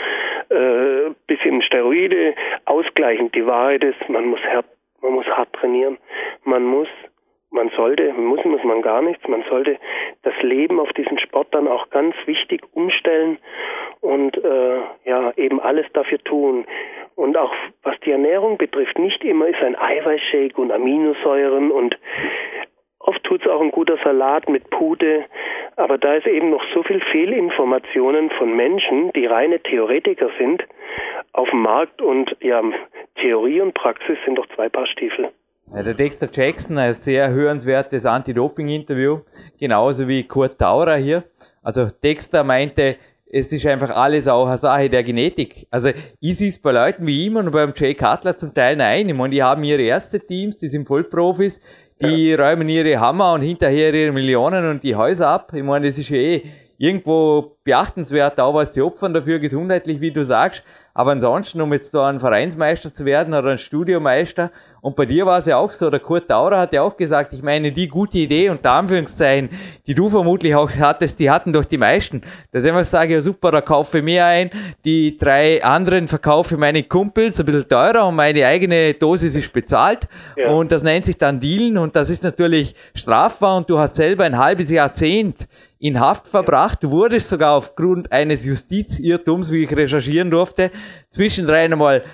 äh, bisschen Steroide ausgleichen. Die Wahrheit ist, man muss hart, man muss hart trainieren. Man muss man sollte, muss, muss man gar nichts, man sollte das Leben auf diesen Sport dann auch ganz wichtig umstellen und äh, ja, eben alles dafür tun. Und auch was die Ernährung betrifft, nicht immer ist ein Eiweißshake und Aminosäuren und oft tut es auch ein guter Salat mit Pute, aber da ist eben noch so viel Fehlinformationen von Menschen, die reine Theoretiker sind, auf dem Markt und ja, Theorie und Praxis sind doch zwei Paar Stiefel. Ja, der Dexter Jackson, ein sehr hörenswertes Anti-Doping-Interview, genauso wie Kurt Taurer hier. Also Dexter meinte, es ist einfach alles auch eine Sache der Genetik. Also ich sehe es bei Leuten wie ihm und beim Jay Cutler zum Teil nein. Ich meine, die haben ihre Ärzte-Teams, die sind Vollprofis, die ja. räumen ihre Hammer und hinterher ihre Millionen und die Häuser ab. Ich meine, das ist ja eh irgendwo beachtenswert, auch was sie opfern dafür, gesundheitlich, wie du sagst. Aber ansonsten, um jetzt da ein Vereinsmeister zu werden oder ein Studiomeister, und bei dir war es ja auch so, der Kurt Daurer hat ja auch gesagt, ich meine, die gute Idee und Anführungszeichen, die du vermutlich auch hattest, die hatten doch die meisten. Dass ich einfach sage, ja super, da kaufe ich mir ein, die drei anderen verkaufe meine Kumpels, ein bisschen teurer und meine eigene Dosis ist bezahlt. Ja. Und das nennt sich dann Dealen und das ist natürlich strafbar und du hast selber ein halbes Jahrzehnt in Haft verbracht. Du wurdest sogar aufgrund eines Justizirrtums, wie ich recherchieren durfte, zwischendrin einmal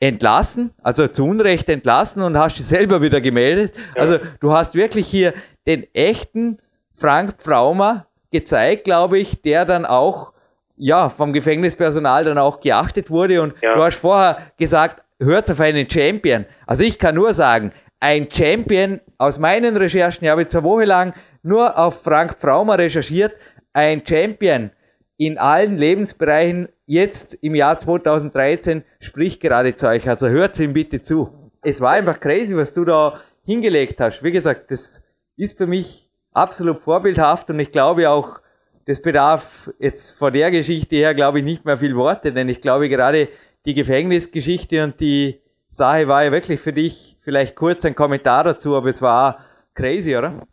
entlassen, also zu Unrecht entlassen und hast dich selber wieder gemeldet. Ja. Also du hast wirklich hier den echten Frank Pfraumer gezeigt, glaube ich, der dann auch ja vom Gefängnispersonal dann auch geachtet wurde. Und ja. du hast vorher gesagt, hört auf einen Champion. Also ich kann nur sagen, ein Champion aus meinen Recherchen, ich habe jetzt eine Woche lang nur auf Frank Pfraumer recherchiert, ein Champion in allen Lebensbereichen jetzt im Jahr 2013 spricht gerade zu euch. Also hört ihm bitte zu. Es war einfach crazy, was du da hingelegt hast. Wie gesagt, das ist für mich absolut vorbildhaft und ich glaube auch, das bedarf jetzt von der Geschichte her, glaube ich, nicht mehr viel Worte, denn ich glaube gerade die Gefängnisgeschichte und die Sache war ja wirklich für dich vielleicht kurz ein Kommentar dazu, aber es war crazy, oder?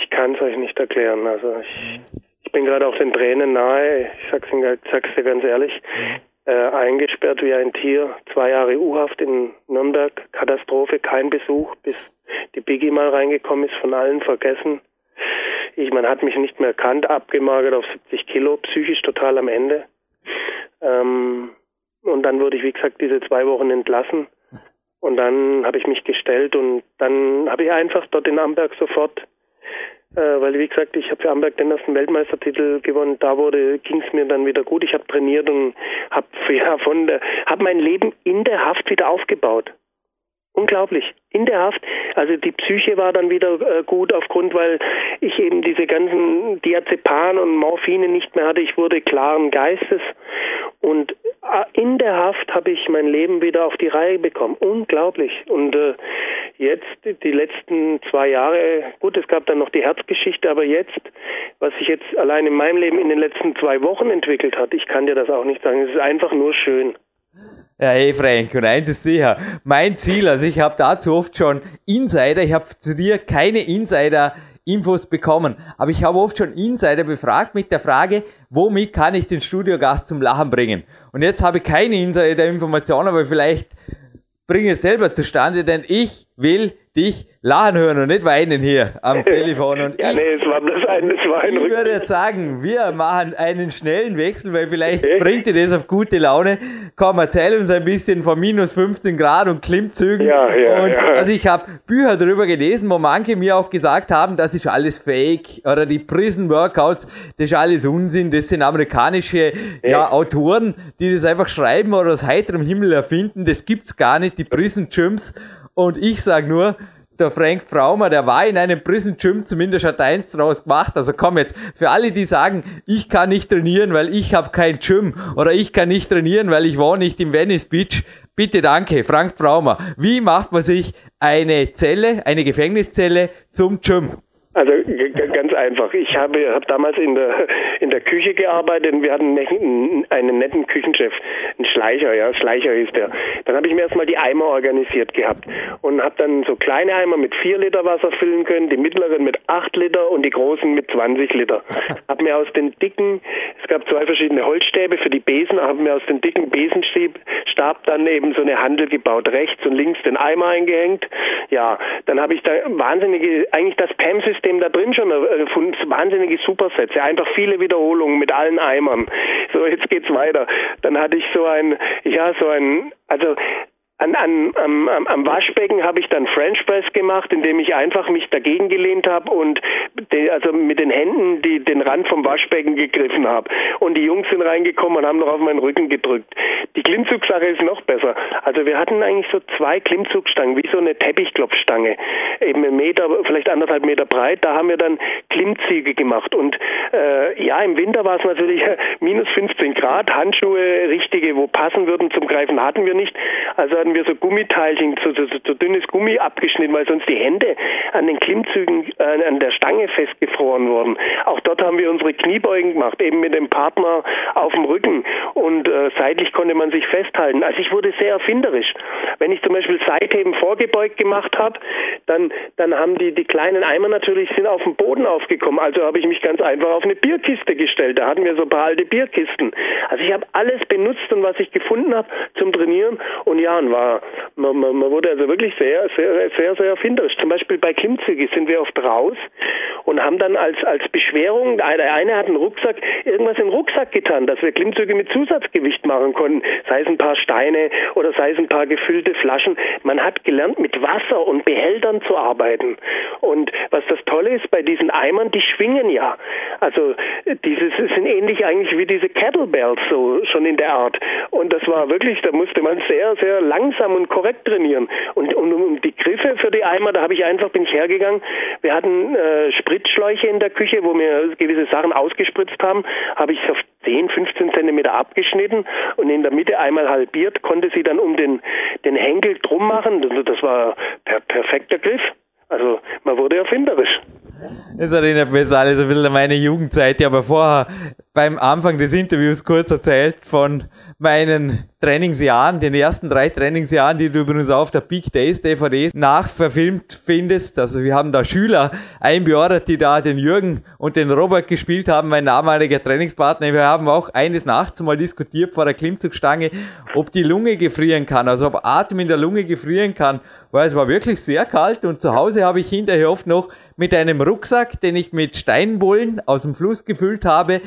Ich kann es euch nicht erklären. Also ich, ich bin gerade auch den Tränen nahe, ich sag's, Ihnen, sag's dir ganz ehrlich, äh, eingesperrt wie ein Tier, zwei Jahre U-Haft in Nürnberg, Katastrophe, kein Besuch, bis die Biggie mal reingekommen ist, von allen vergessen. Ich, man hat mich nicht mehr erkannt, abgemagert auf 70 Kilo, psychisch total am Ende. Ähm, und dann wurde ich, wie gesagt, diese zwei Wochen entlassen. Und dann habe ich mich gestellt und dann habe ich einfach dort in Amberg sofort weil wie gesagt, ich habe für Amberg den ersten Weltmeistertitel gewonnen. Da wurde ging es mir dann wieder gut. Ich habe trainiert und habe ja, von der, hab mein Leben in der Haft wieder aufgebaut. Unglaublich. In der Haft. Also die Psyche war dann wieder äh, gut aufgrund, weil ich eben diese ganzen Diazepam und Morphine nicht mehr hatte. Ich wurde klaren Geistes und äh, in der Haft habe ich mein Leben wieder auf die Reihe bekommen. Unglaublich. Und äh, jetzt die letzten zwei Jahre, gut, es gab dann noch die Herzgeschichte, aber jetzt, was sich jetzt allein in meinem Leben in den letzten zwei Wochen entwickelt hat, ich kann dir das auch nicht sagen. Es ist einfach nur schön. Ja, hey Frank, und eins ist sicher, mein Ziel, also ich habe dazu oft schon Insider, ich habe zu dir keine Insider-Infos bekommen, aber ich habe oft schon Insider befragt mit der Frage, womit kann ich den Studiogast zum Lachen bringen? Und jetzt habe ich keine Insider-Informationen, aber vielleicht bringe es selber zustande, denn ich will dich lachen hören und nicht weinen hier am Telefon. Und ja, ich, nee, es war bloß ein, es war ein ich würde jetzt sagen, wir machen einen schnellen Wechsel, weil vielleicht okay. bringt dir das auf gute Laune. Komm, erzähl uns ein bisschen von minus 15 Grad und Klimmzügen. Ja, ja, und, ja. Also ich habe Bücher darüber gelesen, wo manche mir auch gesagt haben, das ist alles Fake oder die Prison Workouts, das ist alles Unsinn, das sind amerikanische ja. ja Autoren, die das einfach schreiben oder aus heiterem Himmel erfinden. Das gibt's gar nicht, die Prison Gyms. Und ich sage nur, der Frank Fraumer, der war in einem Prison Gym, zumindest hat er eins draus gemacht. Also komm jetzt, für alle, die sagen, ich kann nicht trainieren, weil ich habe kein Gym oder ich kann nicht trainieren, weil ich wohne nicht im Venice Beach. Bitte danke, Frank Fraumer. Wie macht man sich eine Zelle, eine Gefängniszelle zum Gym? Also ganz einfach. Ich habe hab damals in der in der Küche gearbeitet und wir hatten einen netten Küchenchef, einen Schleicher, ja, Schleicher hieß der. Dann habe ich mir erstmal die Eimer organisiert gehabt und habe dann so kleine Eimer mit vier Liter Wasser füllen können, die mittleren mit acht Liter und die großen mit 20 Liter. Habe mir aus den dicken, es gab zwei verschiedene Holzstäbe für die Besen, habe mir aus den dicken Besenstab dann eben so eine Handel gebaut, rechts und links den Eimer eingehängt. Ja, dann habe ich da wahnsinnige, eigentlich das PAM-System System da drin schon erfunden. Wahnsinnige Supersätze, einfach viele Wiederholungen mit allen Eimern. So, jetzt geht's weiter. Dann hatte ich so ein, ja, so ein, also an, an, am, am Waschbecken habe ich dann French Press gemacht, indem ich einfach mich dagegen gelehnt habe und de, also mit den Händen die, den Rand vom Waschbecken gegriffen habe. Und die Jungs sind reingekommen und haben noch auf meinen Rücken gedrückt. Die Klimmzugsache ist noch besser. Also wir hatten eigentlich so zwei Klimmzugstangen, wie so eine Teppichklopfstange, eben einen Meter, vielleicht anderthalb Meter breit. Da haben wir dann Klimmzüge gemacht. Und äh, ja, im Winter war es natürlich minus 15 Grad, Handschuhe richtige, wo passen würden zum Greifen hatten wir nicht. Also hatten wir so Gummiteilchen, so, so, so, dünnes Gummi abgeschnitten, weil sonst die Hände an den Klimmzügen äh, an der Stange festgefroren wurden. Auch dort haben wir unsere Kniebeugen gemacht, eben mit dem Partner auf dem Rücken und äh, seitlich konnte man sich festhalten. Also ich wurde sehr erfinderisch. Wenn ich zum Beispiel Seitheben vorgebeugt gemacht habe, dann, dann haben die, die kleinen Eimer natürlich sind auf dem Boden aufgekommen. Also habe ich mich ganz einfach auf eine Bierkiste gestellt. Da hatten wir so ein paar alte Bierkisten. Also ich habe alles benutzt und was ich gefunden habe zum Trainieren. Und ja, und war man, man, man wurde also wirklich sehr, sehr, sehr, sehr erfinderisch. Zum Beispiel bei Klimmzüge sind wir oft raus und haben dann als, als Beschwerung, der eine hat einen Rucksack, irgendwas im Rucksack getan, dass wir Klimmzüge mit Zusatzgewicht machen konnten, sei es ein paar Steine oder sei es ein paar gefüllte Flaschen. Man hat gelernt, mit Wasser und Behältern zu arbeiten. Und was das Tolle ist bei diesen Eimern, die schwingen ja. Also dieses sind ähnlich eigentlich wie diese Kettlebells, so schon in der Art. Und das war wirklich, da musste man sehr, sehr lang langsam und korrekt trainieren. Und, und um die Griffe für die Eimer, da habe ich einfach, bin ich hergegangen. Wir hatten äh, Spritzschläuche in der Küche, wo wir gewisse Sachen ausgespritzt haben, habe ich auf 10, 15 Zentimeter abgeschnitten und in der Mitte einmal halbiert, konnte sie dann um den, den Henkel drum machen. Das, war per perfekter Griff. Also man wurde erfinderisch. Das erinnert mich alles ein bisschen an meine Jugendzeit. Ich habe vorher beim Anfang des Interviews kurz erzählt von meinen Trainingsjahren, den ersten drei Trainingsjahren, die du übrigens auf der Peak Days DVD nachverfilmt findest. Also wir haben da Schüler einbeordert, die da den Jürgen und den Robert gespielt haben, mein damaliger Trainingspartner. Wir haben auch eines Nachts mal diskutiert vor der Klimmzugstange, ob die Lunge gefrieren kann, also ob Atem in der Lunge gefrieren kann, weil es war wirklich sehr kalt und zu Hause habe ich hinterher oft noch mit einem Rucksack, den ich mit Steinbullen aus dem Fluss gefüllt habe,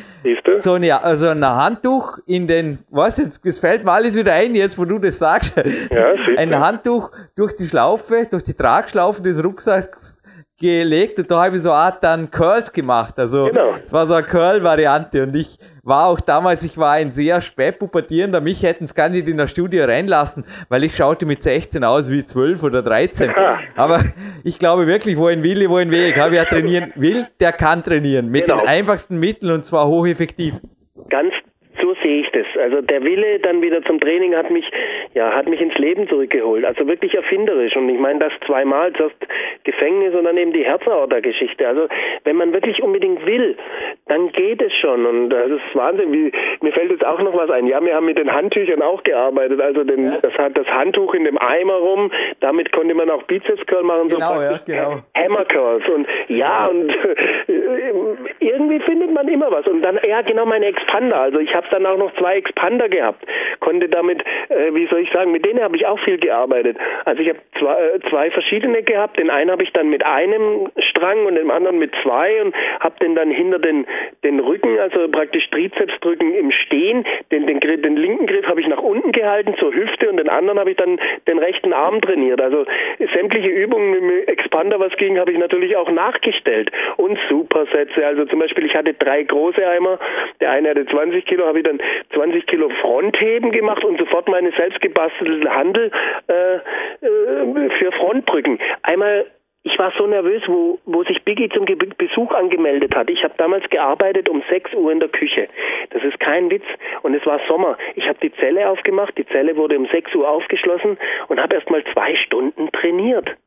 so eine, also ein Handtuch in den, was jetzt, das fällt mir alles wieder ein, jetzt wo du das sagst, ja, ein Handtuch durch die Schlaufe, durch die Tragschlaufe des Rucksacks gelegt und da habe ich so eine Art dann Curls gemacht. Also genau. es war so eine Curl-Variante und ich war auch damals, ich war ein sehr spät pubertierender, mich hätten es gar nicht in der Studie reinlassen, weil ich schaute mit 16 aus wie 12 oder 13. Aber ich glaube wirklich, wo ein Wille, wo ein Weg. Wer trainieren will, der kann trainieren. Mit genau. den einfachsten Mitteln und zwar hocheffektiv. Ganz so sehe ich das. Also der Wille dann wieder zum Training hat mich, ja, hat mich ins Leben zurückgeholt. Also wirklich erfinderisch. Und ich meine das zweimal, zuerst Gefängnis und dann eben die Herzaorta-Geschichte. Also wenn man wirklich unbedingt will, dann geht es schon. Und das ist Wahnsinn. Wie, mir fällt jetzt auch noch was ein. Ja, wir haben mit den Handtüchern auch gearbeitet. Also den, das hat das Handtuch in dem Eimer rum. Damit konnte man auch Bizeps Curl machen. Genau, so ja, genau. Hammer Curls. Und ja, und irgendwie findet man immer was. Und dann, ja, genau, meine Expander. Also ich habe dann auch noch zwei Expander gehabt. Konnte damit, äh, wie soll ich sagen, mit denen habe ich auch viel gearbeitet. Also ich habe zwei, äh, zwei verschiedene gehabt. Den einen habe ich dann mit einem Strang und dem anderen mit zwei und habe den dann hinter den, den Rücken, also praktisch Trizeps drücken im Stehen. Den, den, den linken Griff habe ich nach unten gehalten zur Hüfte und den anderen habe ich dann den rechten Arm trainiert. Also sämtliche Übungen mit dem Expander, was ging, habe ich natürlich auch nachgestellt. Und Supersätze. Also zum Beispiel, ich hatte drei große Eimer. Der eine hatte 20 Kilo, habe ich dann 20 Kilo Frontheben gemacht und sofort meine selbstgebastelte Handel äh, äh, für Frontbrücken. Einmal ich war so nervös, wo, wo sich Biggie zum Besuch angemeldet hat. Ich habe damals gearbeitet um 6 Uhr in der Küche. Das ist kein Witz. Und es war Sommer. Ich habe die Zelle aufgemacht. Die Zelle wurde um 6 Uhr aufgeschlossen und habe erst mal zwei Stunden trainiert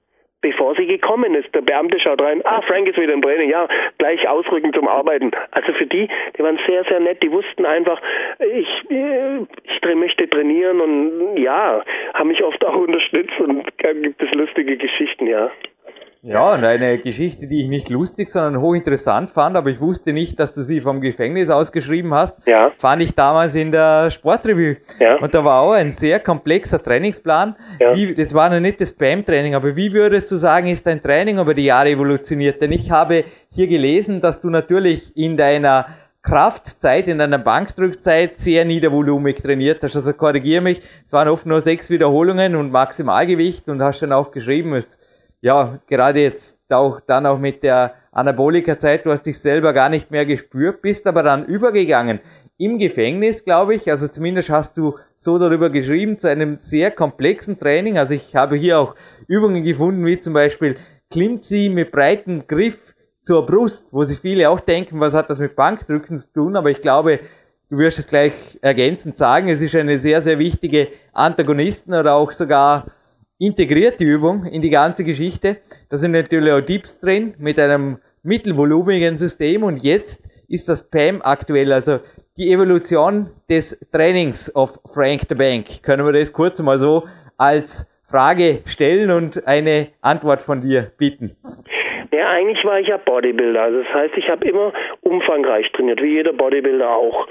bevor sie gekommen ist. Der Beamte schaut rein, ah, Frank ist wieder im Training, ja, gleich ausrücken zum Arbeiten. Also für die, die waren sehr, sehr nett, die wussten einfach, ich, ich möchte trainieren und ja, haben mich oft auch unterstützt und da gibt es lustige Geschichten, ja. Ja, und eine Geschichte, die ich nicht lustig, sondern hochinteressant fand, aber ich wusste nicht, dass du sie vom Gefängnis ausgeschrieben hast, ja. fand ich damals in der Sportrevue. Ja. Und da war auch ein sehr komplexer Trainingsplan. Ja. Wie, das war noch nicht das BAM-Training, aber wie würdest du sagen, ist dein Training über die Jahre evolutioniert? Denn ich habe hier gelesen, dass du natürlich in deiner Kraftzeit, in deiner Bankdrückzeit sehr niedervolumig trainiert hast. Also korrigiere mich, es waren oft nur sechs Wiederholungen und Maximalgewicht und hast dann auch geschrieben, es ja, gerade jetzt auch dann auch mit der Anabolika-Zeit, du hast dich selber gar nicht mehr gespürt, bist aber dann übergegangen im Gefängnis, glaube ich. Also zumindest hast du so darüber geschrieben, zu einem sehr komplexen Training. Also ich habe hier auch Übungen gefunden, wie zum Beispiel klimmt sie mit breiten Griff zur Brust, wo sich viele auch denken, was hat das mit Bankdrücken zu tun, aber ich glaube, du wirst es gleich ergänzend sagen, es ist eine sehr, sehr wichtige Antagonisten oder auch sogar integrierte Übung in die ganze Geschichte. Da sind natürlich auch Dips drin mit einem mittelvolumigen System und jetzt ist das PAM aktuell, also die Evolution des Trainings auf Frank the Bank. Können wir das kurz mal so als Frage stellen und eine Antwort von dir bitten? Ja, eigentlich war ich ja Bodybuilder. Also das heißt, ich habe immer umfangreich trainiert, wie jeder Bodybuilder auch.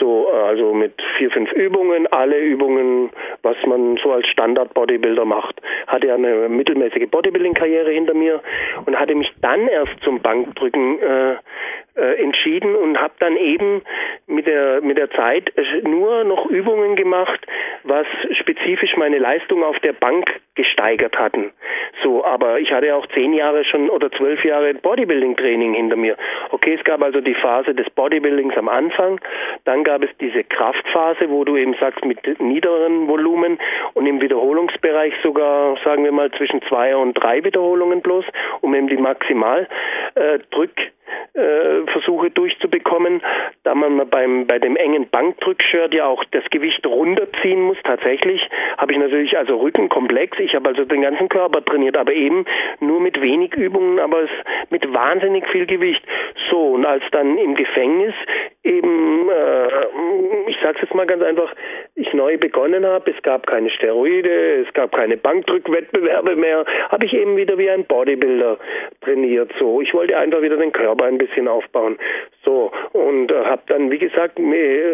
So, äh, also mit vier, fünf Übungen, alle Übungen, was man so als Standard-Bodybuilder macht. Hatte ja eine mittelmäßige Bodybuilding-Karriere hinter mir und hatte mich dann erst zum Bankdrücken äh, äh, entschieden und habe dann eben mit der mit der Zeit nur noch Übungen gemacht, was spezifisch meine Leistung auf der Bank gesteigert hatten. So, aber ich hatte auch zehn Jahre schon oder zwölf Jahre Bodybuilding-Training hinter mir. Okay, es gab also die Phase des Bodybuildings am Anfang, dann gab es diese Kraftphase, wo du eben sagst mit niederen Volumen und im Wiederholungsbereich sogar, sagen wir mal, zwischen zwei und drei Wiederholungen bloß, um eben die Maximal Drück äh, Versuche durchzubekommen, da man beim bei dem engen Bankdrückshirt ja auch das Gewicht runterziehen muss. Tatsächlich habe ich natürlich also Rückenkomplex. Ich habe also den ganzen Körper trainiert, aber eben nur mit wenig Übungen, aber es mit wahnsinnig viel Gewicht. So und als dann im Gefängnis eben, äh, ich sage es jetzt mal ganz einfach, ich neu begonnen habe, es gab keine Steroide, es gab keine Bankdrückwettbewerbe mehr, habe ich eben wieder wie ein Bodybuilder trainiert. So, ich wollte einfach wieder den Körper ein bisschen aufbauen. So, und äh, habe dann, wie gesagt,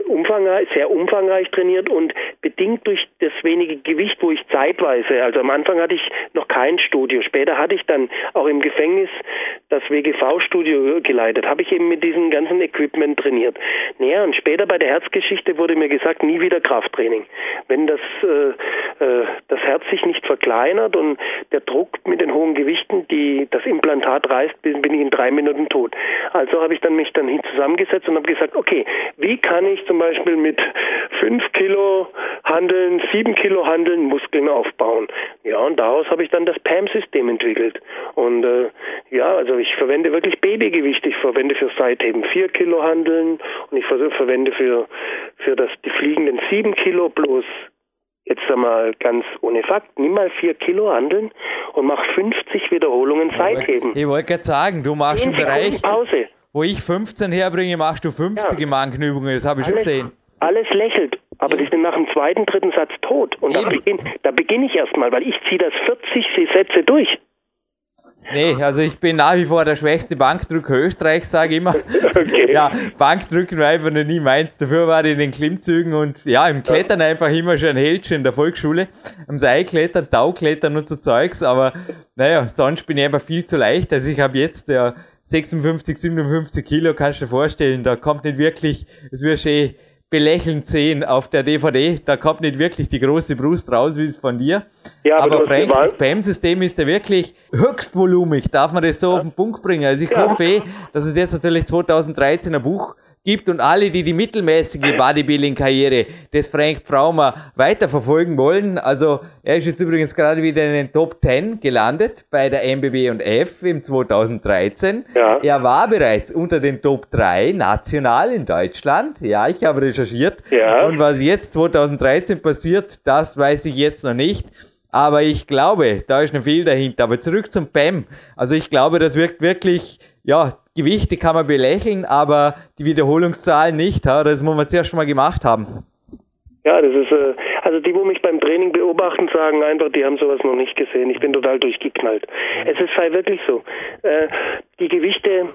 umfangreich, sehr umfangreich trainiert und bedingt durch das wenige Gewicht, wo ich zeitweise, also am Anfang hatte ich noch kein Studio, später hatte ich dann auch im Gefängnis das WGV-Studio geleitet, habe ich eben mit diesem ganzen Equipment trainiert. Naja, und später bei der Herzgeschichte wurde mir gesagt, nie wieder Krafttraining. Wenn das, äh, äh, das Herz sich nicht verkleinert und der Druck mit den hohen Gewichten, die das Implantat reißt, bin ich in drei Minuten tot. Also habe ich dann mich dann zusammengesetzt und habe gesagt, okay, wie kann ich zum Beispiel mit fünf Kilo handeln, sieben Kilo handeln, Muskeln aufbauen? Ja, und daraus habe ich dann das PAM-System entwickelt. Und äh, ja, also ich verwende wirklich Babygewicht. Ich verwende für Seitheben vier Kilo handeln und ich verwende für, für das, die fliegenden sieben Kilo bloß jetzt einmal ganz ohne Fakt, nimm mal vier Kilo handeln und mach 50 Wiederholungen Seitheben. Ich wollte gerade sagen, du machst einen Bereich, Pause. wo ich 15 herbringe, machst du 50 ja. im Ankenübungen, das habe ich alles, schon gesehen. Alles lächelt, aber ja. die sind nach dem zweiten, dritten Satz tot. Und Eben. da beginne beginn ich erstmal, weil ich ziehe das 40 Sätze durch. Nee, also ich bin nach wie vor der schwächste Bankdrücker Österreichs, sage ich immer. Okay. Ja, Bankdrücken war einfach noch nie meins. Dafür war ich in den Klimmzügen und ja, im Klettern einfach immer schon ein Heldchen in der Volksschule. Am Seilklettern, Tauklettern und so Zeugs, aber naja, sonst bin ich einfach viel zu leicht. Also ich habe jetzt ja 56, 57 Kilo, kannst du dir vorstellen, da kommt nicht wirklich, es wird schön belächelnd sehen auf der DVD. Da kommt nicht wirklich die große Brust raus wie von dir. Ja, aber, aber Frank, das PAM-System ist ja wirklich höchstvolumig. Darf man das so ja. auf den Punkt bringen? Also ich ja. hoffe, eh, dass es jetzt natürlich 2013 ein Buch gibt und alle, die die mittelmäßige Bodybuilding-Karriere des Frank Pfraumer weiterverfolgen wollen. Also er ist jetzt übrigens gerade wieder in den Top 10 gelandet bei der MBB und F im 2013. Ja. Er war bereits unter den Top 3 national in Deutschland. Ja, ich habe recherchiert. Ja. Und was jetzt 2013 passiert, das weiß ich jetzt noch nicht. Aber ich glaube, da ist noch viel dahinter. Aber zurück zum PEM. Also ich glaube, das wirkt wirklich, ja, Gewichte kann man belächeln, aber die Wiederholungszahlen nicht. Das muss man zuerst mal gemacht haben. Ja, das ist, äh, also die, wo mich beim Training beobachten, sagen einfach, die haben sowas noch nicht gesehen. Ich bin total durchgeknallt. Es ist halt wirklich so. Äh, die Gewichte,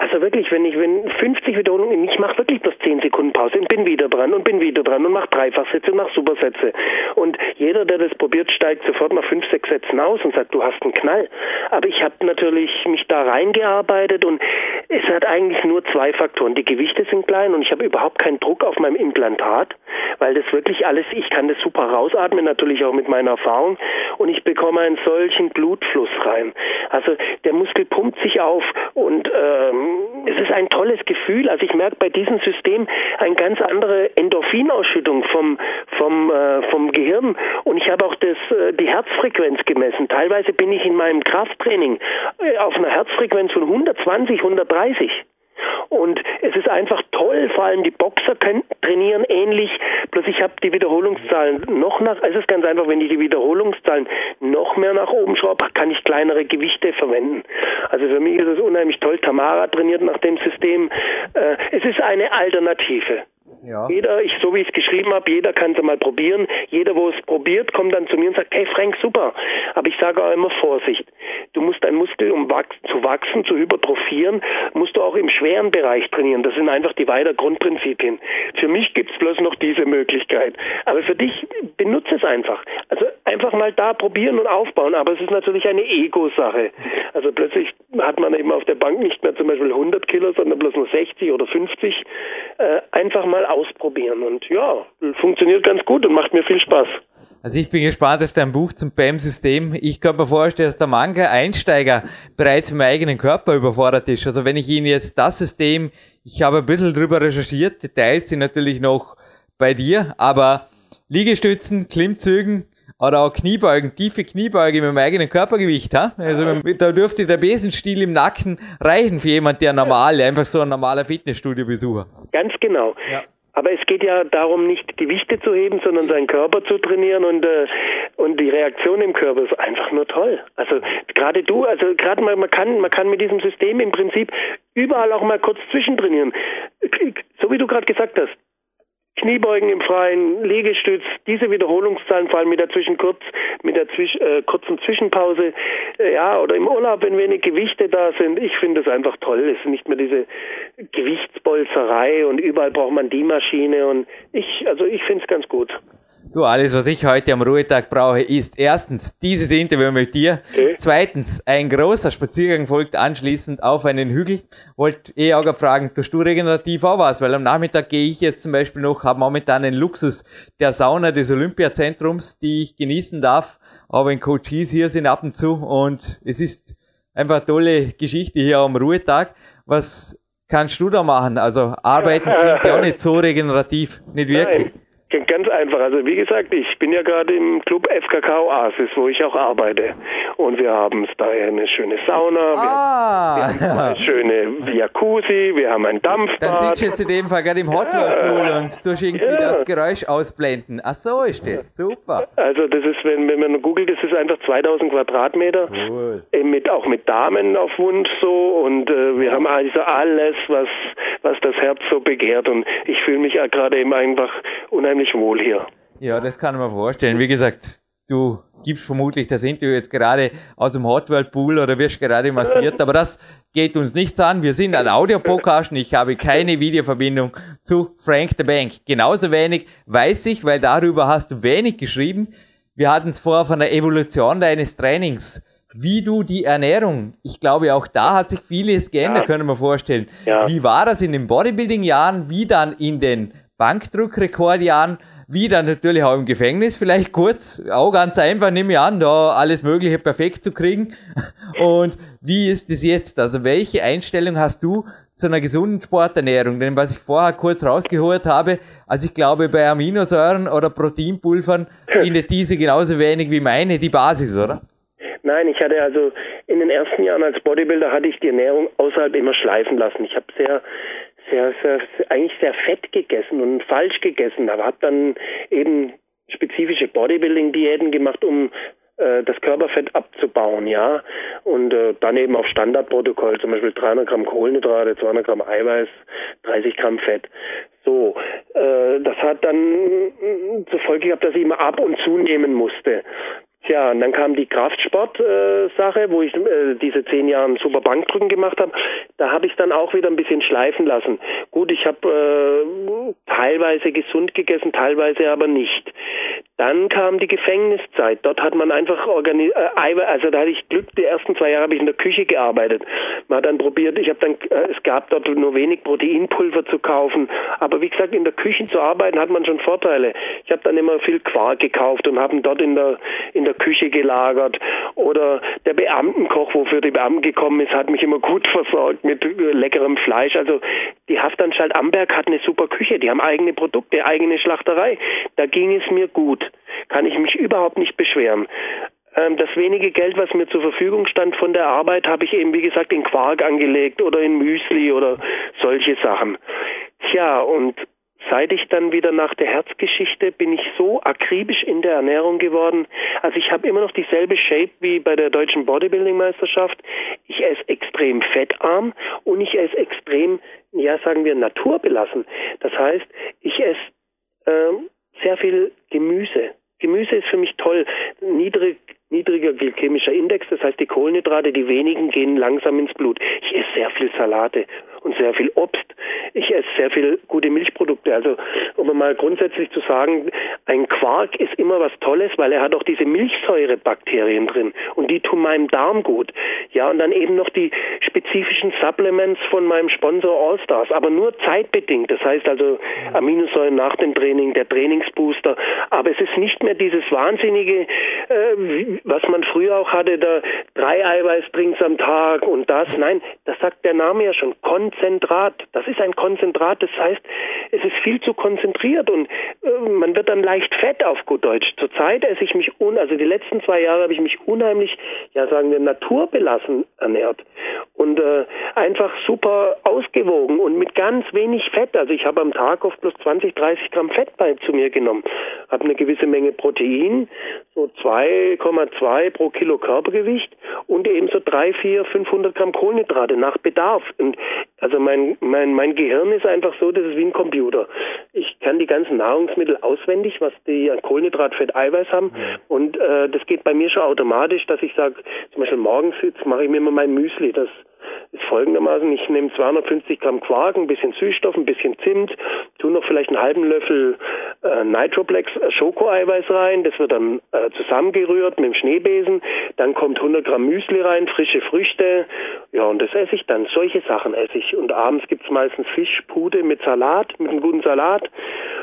also wirklich, wenn ich, wenn 50 Wiederholungen, ich mache wirklich bloß 10 Sekunden Pause und bin wieder dran und bin wieder dran und mache Dreifachsätze und mache Supersätze. Und jeder, der das probiert, steigt sofort nach 5, 6 Sätzen aus und sagt, du hast einen Knall. Aber ich habe natürlich mich da reingearbeitet und es hat eigentlich nur zwei Faktoren. Die Gewichte sind klein und ich habe überhaupt keinen Druck auf meinem Implantat, weil das wirklich alles, ich kann das super rausatmen, natürlich auch mit meiner Erfahrung und ich bekomme einen solchen Blutfluss rein. Also der Muskel pumpt sich auf und ähm, es ist ein tolles Gefühl. Also ich merke bei diesem System eine ganz andere Endorphinausschüttung vom, vom, äh, vom Gehirn. Und ich habe auch das, äh, die Herzfrequenz gemessen. Teilweise bin ich in meinem Krafttraining äh, auf einer Herzfrequenz von 120, 130. Und es ist einfach toll, vor allem die Boxer können trainieren ähnlich, bloß ich habe die Wiederholungszahlen noch nach, es ist ganz einfach, wenn ich die Wiederholungszahlen noch mehr nach oben schraube, kann ich kleinere Gewichte verwenden. Also für mich ist es unheimlich toll, Tamara trainiert nach dem System. Äh, es ist eine Alternative. Ja. Jeder, ich, so wie ich es geschrieben habe, jeder kann es mal probieren. Jeder, wo es probiert, kommt dann zu mir und sagt, hey Frank, super. Aber ich sage auch immer Vorsicht. Du musst dein Muskel, um wach zu wachsen, zu hypertrophieren, musst du auch im schweren Bereich trainieren. Das sind einfach die weiter Grundprinzipien. Für mich gibt es bloß noch diese Möglichkeit. Aber für dich benutze es einfach. Also einfach mal da probieren und aufbauen. Aber es ist natürlich eine Ego-Sache. Also plötzlich hat man eben auf der Bank nicht mehr zum Beispiel 100 Kilo, sondern bloß nur 60 oder 50. Äh, einfach mal ausprobieren. Und ja, funktioniert ganz gut und macht mir viel Spaß. Also ich bin gespannt auf dein Buch zum BAM-System. Ich kann mir vorstellen, dass der Manga Einsteiger bereits mit meinem eigenen Körper überfordert ist. Also wenn ich Ihnen jetzt das System, ich habe ein bisschen drüber recherchiert, Details sind natürlich noch bei dir, aber Liegestützen, Klimmzügen, oder auch Kniebeugen, tiefe Kniebeuge mit dem eigenen Körpergewicht. Ha? Also da dürfte der Besenstiel im Nacken reichen für jemand, der normal, einfach so ein normaler Fitnessstudio-Besucher. Ganz genau. Ja. Aber es geht ja darum, nicht die Wichte zu heben, sondern seinen Körper zu trainieren und äh, und die Reaktion im Körper ist einfach nur toll. Also gerade du, also gerade mal, man kann man kann mit diesem System im Prinzip überall auch mal kurz zwischentrainieren. So wie du gerade gesagt hast, Kniebeugen im Freien, Liegestütz, diese Wiederholungszahlen, vor allem mit der Zwischenkurz, mit der Zwisch, äh, kurzen Zwischenpause, äh, ja, oder im Urlaub, wenn wenig Gewichte da sind. Ich finde das einfach toll. Es ist nicht mehr diese Gewichtsbolzerei und überall braucht man die Maschine und ich, also ich finde es ganz gut. Du, alles, was ich heute am Ruhetag brauche, ist erstens dieses Interview mit dir. Okay. Zweitens, ein großer Spaziergang folgt anschließend auf einen Hügel. Wollte eh auch fragen, tust du regenerativ auch was? Weil am Nachmittag gehe ich jetzt zum Beispiel noch, habe momentan den Luxus der Sauna des Olympiazentrums, die ich genießen darf. Aber in Coaches hier sind ab und zu und es ist einfach eine tolle Geschichte hier am Ruhetag. Was kannst du da machen? Also arbeiten klingt ja auch nicht so regenerativ, nicht wirklich. Nein. Ganz einfach. Also wie gesagt, ich bin ja gerade im Club FKK Oasis, wo ich auch arbeite. Und wir haben daher eine schöne Sauna, ah, wir, haben, wir haben eine schöne Jacuzzi, wir haben ein Dampfbad. Dann sitzt du jetzt in dem Fall gerade im Hot ja, Pool und durch irgendwie ja. das Geräusch ausblenden. Ach so ist das. Super. Also das ist, wenn, wenn man googelt, das ist einfach 2000 Quadratmeter. Cool. Mit, auch mit Damen auf Wunsch so. Und äh, wir haben also alles, was, was das Herz so begehrt. Und ich fühle mich gerade eben einfach unheimlich ziemlich wohl hier. Ja, das kann man vorstellen. Wie gesagt, du gibst vermutlich das Interview jetzt gerade aus dem Hot World Pool oder wirst gerade massiert, aber das geht uns nichts an. Wir sind ein Audio-Podcast und ich habe keine Videoverbindung zu Frank the Bank. Genauso wenig weiß ich, weil darüber hast du wenig geschrieben. Wir hatten es vorher von der Evolution deines Trainings. Wie du die Ernährung, ich glaube auch da hat sich vieles geändert, ja. können wir vorstellen. Ja. Wie war das in den Bodybuilding-Jahren, wie dann in den Bankdruckrekordjahren, wie dann natürlich auch im Gefängnis, vielleicht kurz, auch ganz einfach, nehme ich an, da alles Mögliche perfekt zu kriegen. Und wie ist es jetzt? Also welche Einstellung hast du zu einer gesunden Sporternährung? Denn was ich vorher kurz rausgeholt habe, also ich glaube bei Aminosäuren oder Proteinpulvern findet diese genauso wenig wie meine die Basis, oder? Nein, ich hatte also in den ersten Jahren als Bodybuilder hatte ich die Ernährung außerhalb immer schleifen lassen. Ich habe sehr sehr, sehr, eigentlich sehr fett gegessen und falsch gegessen. Aber habe dann eben spezifische Bodybuilding-Diäten gemacht, um äh, das Körperfett abzubauen, ja. Und äh, dann eben auf Standardprotokoll, zum Beispiel 300 Gramm Kohlenhydrate, 200 Gramm Eiweiß, 30 Gramm Fett. So, äh, das hat dann zur Folge gehabt, dass ich immer ab und zunehmen musste. Tja, und dann kam die Kraftsport-Sache, äh, wo ich äh, diese zehn Jahre super Bankdrücken gemacht habe. Da habe ich dann auch wieder ein bisschen schleifen lassen. Gut, ich habe äh, teilweise gesund gegessen, teilweise aber nicht. Dann kam die Gefängniszeit. Dort hat man einfach organisiert, äh, also da hatte ich Glück, die ersten zwei Jahre habe ich in der Küche gearbeitet. Man hat dann probiert, ich habe dann, äh, es gab dort nur wenig Proteinpulver zu kaufen. Aber wie gesagt, in der Küche zu arbeiten hat man schon Vorteile. Ich habe dann immer viel Quark gekauft und haben dort in der, in der Küche gelagert. Oder der Beamtenkoch, wofür die Beamten gekommen ist, hat mich immer gut versorgt mit leckerem Fleisch. Also die Haftanstalt Amberg hat eine super Küche. Die haben eigene Produkte, eigene Schlachterei. Da ging es mir gut. Kann ich mich überhaupt nicht beschweren ähm, das wenige Geld, was mir zur Verfügung stand von der Arbeit, habe ich eben, wie gesagt, in Quark angelegt oder in Müsli oder solche Sachen. Tja, und Seit ich dann wieder nach der Herzgeschichte bin ich so akribisch in der Ernährung geworden. Also ich habe immer noch dieselbe Shape wie bei der deutschen Bodybuilding Meisterschaft. Ich esse extrem fettarm und ich esse extrem, ja sagen wir, naturbelassen. Das heißt, ich esse äh, sehr viel Gemüse. Gemüse ist für mich toll. Niedrig, niedriger glykämischer Index, das heißt die Kohlenhydrate, die wenigen gehen langsam ins Blut. Ich esse sehr viel Salate und sehr viel Obst. Ich esse sehr viel gute Milchprodukte. Also um mal grundsätzlich zu sagen, ein Quark ist immer was Tolles, weil er hat auch diese Milchsäurebakterien drin und die tun meinem Darm gut. Ja, und dann eben noch die spezifischen Supplements von meinem Sponsor Allstars, aber nur zeitbedingt. Das heißt also Aminosäuren nach dem Training, der Trainingsbooster. Aber es ist nicht mehr dieses wahnsinnige, äh, was man früher auch hatte, da drei Eiweißdrinks am Tag und das. Nein, das sagt der Name ja schon. Konzentrat. Das ist ein Konzentrat. Das heißt, es ist viel zu konzentriert und äh, man wird dann leicht fett auf gut Deutsch. Zurzeit esse ich mich un, also die letzten zwei Jahre habe ich mich unheimlich, ja sagen wir, naturbelassen ernährt und äh, einfach super ausgewogen und mit ganz wenig Fett. Also ich habe am Tag oft plus 20, 30 Gramm Fett bei zu mir genommen, habe eine gewisse Menge Protein, so 2,2 pro Kilo Körpergewicht und eben so 3, 4, 500 Gramm Kohlenhydrate nach Bedarf. Und also mein, mein, mein Gehirn ist einfach so, das ist wie ein Computer. Ich kann die ganzen Nahrungsmittel auswendig, was die an Kohlenhydrat, Fett, Eiweiß haben. Ja. Und äh, das geht bei mir schon automatisch, dass ich sage, zum Beispiel morgens jetzt mache ich mir immer mein Müsli. Das ist folgendermaßen, ich nehme 250 Gramm Quark, ein bisschen Süßstoff, ein bisschen Zimt, tue noch vielleicht einen halben Löffel äh, Nitroplex Schokoeiweiß rein, das wird dann äh, zusammengerührt mit dem Schneebesen, dann kommt 100 Gramm Müsli rein, frische Früchte, ja und das esse ich dann, solche Sachen esse ich. Und abends gibt's meistens Fischpude mit Salat, mit einem guten Salat.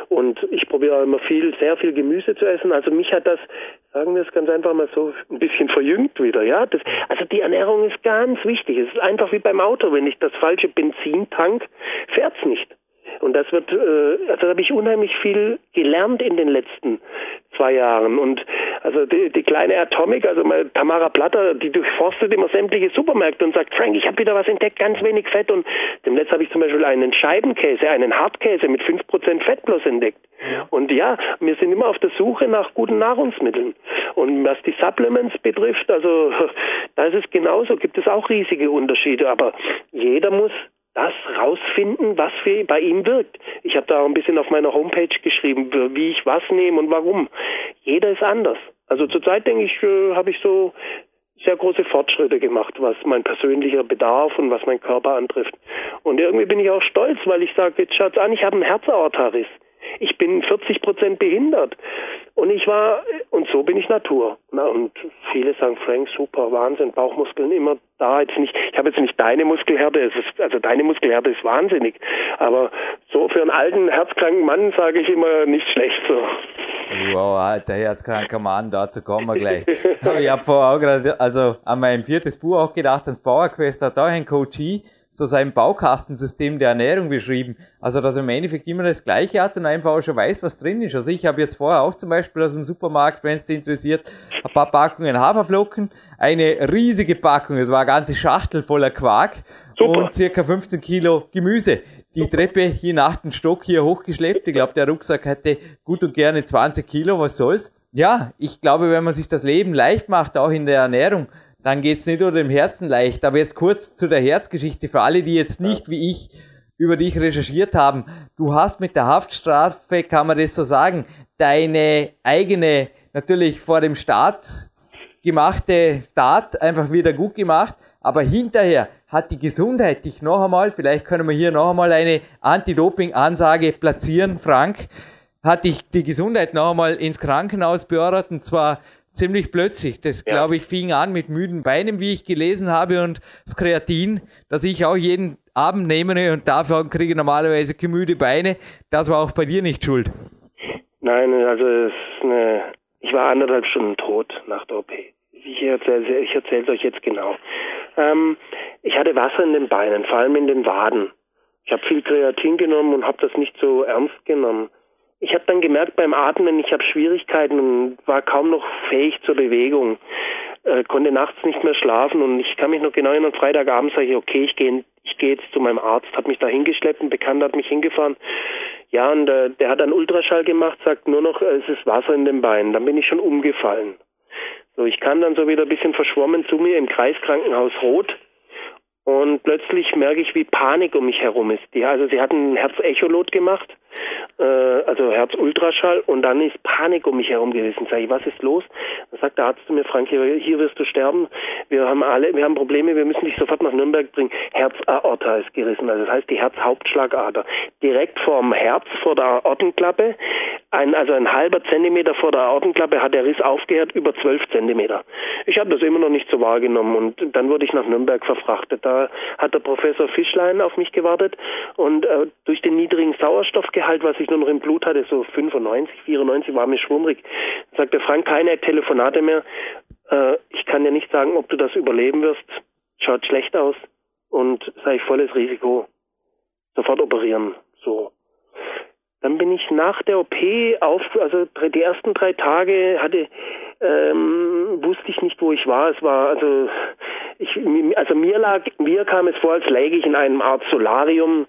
Und ich probiere immer viel, sehr viel Gemüse zu essen, also mich hat das sagen wir es ganz einfach mal so, ein bisschen verjüngt wieder, ja. Das, also die Ernährung ist ganz wichtig. Es ist einfach wie beim Auto, wenn ich das falsche Benzin tank, fährt's nicht. Und das wird, äh, also da habe ich unheimlich viel gelernt in den letzten zwei Jahren. Und also die, die kleine Atomic, also Tamara Platter, die durchforstet immer sämtliche Supermärkte und sagt, Frank, ich habe wieder was entdeckt, ganz wenig Fett. Und demnächst habe ich zum Beispiel einen Scheibenkäse, einen Hartkäse mit 5% Fett bloß entdeckt. Und ja, wir sind immer auf der Suche nach guten Nahrungsmitteln. Und was die Supplements betrifft, also da ist es genauso, gibt es auch riesige Unterschiede. Aber jeder muss das rausfinden, was für bei ihm wirkt. Ich habe da auch ein bisschen auf meiner Homepage geschrieben, wie ich was nehme und warum. Jeder ist anders. Also zurzeit denke ich, äh, habe ich so sehr große Fortschritte gemacht, was mein persönlicher Bedarf und was mein Körper antrifft. Und irgendwie bin ich auch stolz, weil ich sage, jetzt schaut's an, ich habe einen Herzaortaris. Ich bin 40 Prozent behindert. Und ich war, und so bin ich Natur. Na, und viele sagen, Frank, super, Wahnsinn, Bauchmuskeln immer da. Jetzt nicht, ich habe jetzt nicht deine Muskelhärte, es ist, also deine Muskelhärte ist wahnsinnig. Aber so für einen alten, herzkranken Mann sage ich immer nicht schlecht so. Wow, alter herzkranker Mann, dazu kommen wir gleich. ich habe vorher auch gerade, also an mein viertes Buch auch gedacht, ans Powerquest hat auch ein Coachie so sein Baukastensystem der Ernährung beschrieben. Also, dass er im Endeffekt immer das Gleiche hat und einfach auch schon weiß, was drin ist. Also, ich habe jetzt vorher auch zum Beispiel aus dem Supermarkt, wenn es dich interessiert, ein paar Packungen Haferflocken, eine riesige Packung, es war eine ganze Schachtel voller Quark Super. und circa 15 Kilo Gemüse. Die Super. Treppe hier nach dem Stock hier hochgeschleppt. Ich glaube, der Rucksack hätte gut und gerne 20 Kilo, was soll's. Ja, ich glaube, wenn man sich das Leben leicht macht, auch in der Ernährung, dann geht's nicht nur dem Herzen leicht. Aber jetzt kurz zu der Herzgeschichte für alle, die jetzt nicht wie ich über dich recherchiert haben. Du hast mit der Haftstrafe, kann man das so sagen, deine eigene, natürlich vor dem Staat gemachte Tat einfach wieder gut gemacht. Aber hinterher hat die Gesundheit dich noch einmal, vielleicht können wir hier noch einmal eine Anti-Doping-Ansage platzieren, Frank, hat dich die Gesundheit noch einmal ins Krankenhaus beordert und zwar ziemlich plötzlich. Das, ja. glaube ich, fing an mit müden Beinen, wie ich gelesen habe, und das Kreatin, das ich auch jeden Abend nehme und dafür kriege normalerweise gemüde Beine. Das war auch bei dir nicht schuld. Nein, also es ist eine, ich war anderthalb Stunden tot nach der OP. Ich erzähle ich erzähle euch jetzt genau. Ähm, ich hatte Wasser in den Beinen, vor allem in den Waden. Ich habe viel Kreatin genommen und habe das nicht so ernst genommen ich habe dann gemerkt beim Atmen, ich habe Schwierigkeiten und war kaum noch fähig zur Bewegung, äh, konnte nachts nicht mehr schlafen und ich kann mich noch genau erinnern, Freitagabend sage ich, okay, ich gehe ich gehe jetzt zu meinem Arzt, hat mich da hingeschleppt, ein Bekannter hat mich hingefahren. Ja, und äh, der hat dann Ultraschall gemacht, sagt nur noch, äh, es ist Wasser in den Beinen. Dann bin ich schon umgefallen. So, ich kam dann so wieder ein bisschen verschwommen zu mir im Kreiskrankenhaus Rot und plötzlich merke ich, wie Panik um mich herum ist. Die, also sie hatten ein Herzecholot gemacht, äh, also Herzultraschall, und dann ist Panik um mich herum gewesen. Sag ich, was ist los? Dann sagt der Arzt zu mir, Frank, hier, hier wirst du sterben. Wir haben alle, wir haben Probleme, wir müssen dich sofort nach Nürnberg bringen. Herzaorta ist gerissen, also das heißt die Herzhauptschlagader. Direkt vorm Herz, vor der Aortenklappe, ein, also ein halber Zentimeter vor der Aortenklappe hat der Riss aufgehört, über zwölf Zentimeter. Ich habe das immer noch nicht so wahrgenommen und dann wurde ich nach Nürnberg verfrachtet. Da hat der Professor Fischlein auf mich gewartet und äh, durch den niedrigen Sauerstoffgehalt, was ich nur noch im Blut hatte, so 95, 94, war mir schwummrig, sagte Frank, keine Telefonate mehr. Äh, ich kann dir nicht sagen, ob du das überleben wirst. Schaut schlecht aus und sei volles Risiko. Sofort operieren. So. Dann bin ich nach der OP auf, also die ersten drei Tage hatte, ähm, wusste ich nicht, wo ich war. Es war also, ich, also mir lag, mir kam es vor, als läge ich in einem Art Solarium,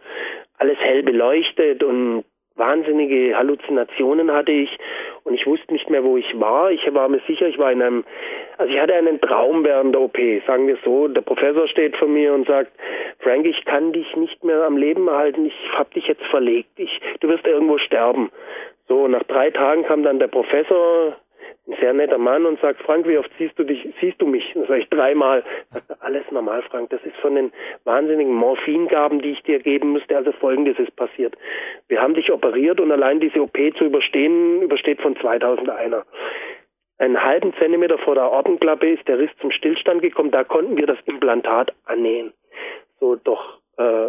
alles hell beleuchtet und wahnsinnige Halluzinationen hatte ich und ich wusste nicht mehr, wo ich war. Ich war mir sicher, ich war in einem, also ich hatte einen Traum während der OP, sagen wir so. Der Professor steht vor mir und sagt, Frank, ich kann dich nicht mehr am Leben erhalten, ich habe dich jetzt verlegt, ich, du wirst irgendwo sterben. So, nach drei Tagen kam dann der Professor, ein sehr netter Mann und sagt, Frank, wie oft siehst du dich, siehst du mich? Das sage ich dreimal. Sagt er, alles normal, Frank. Das ist von den wahnsinnigen Morphingaben, die ich dir geben müsste. Also folgendes ist passiert. Wir haben dich operiert und allein diese OP zu überstehen, übersteht von 2001 einen halben Zentimeter vor der Ortenklappe ist der Riss zum Stillstand gekommen. Da konnten wir das Implantat annähen. So, doch äh,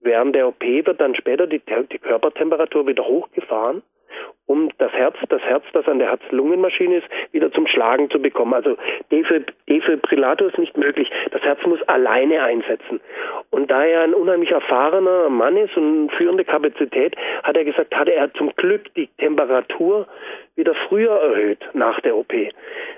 während der OP wird dann später die, die Körpertemperatur wieder hochgefahren um das Herz, das Herz, das an der Herz-Lungen-Maschine ist, wieder zum Schlagen zu bekommen. Also Defibrillator ist nicht möglich. Das Herz muss alleine einsetzen. Und da er ein unheimlich erfahrener Mann ist und führende Kapazität, hat er gesagt, hatte er zum Glück die Temperatur wieder früher erhöht nach der OP.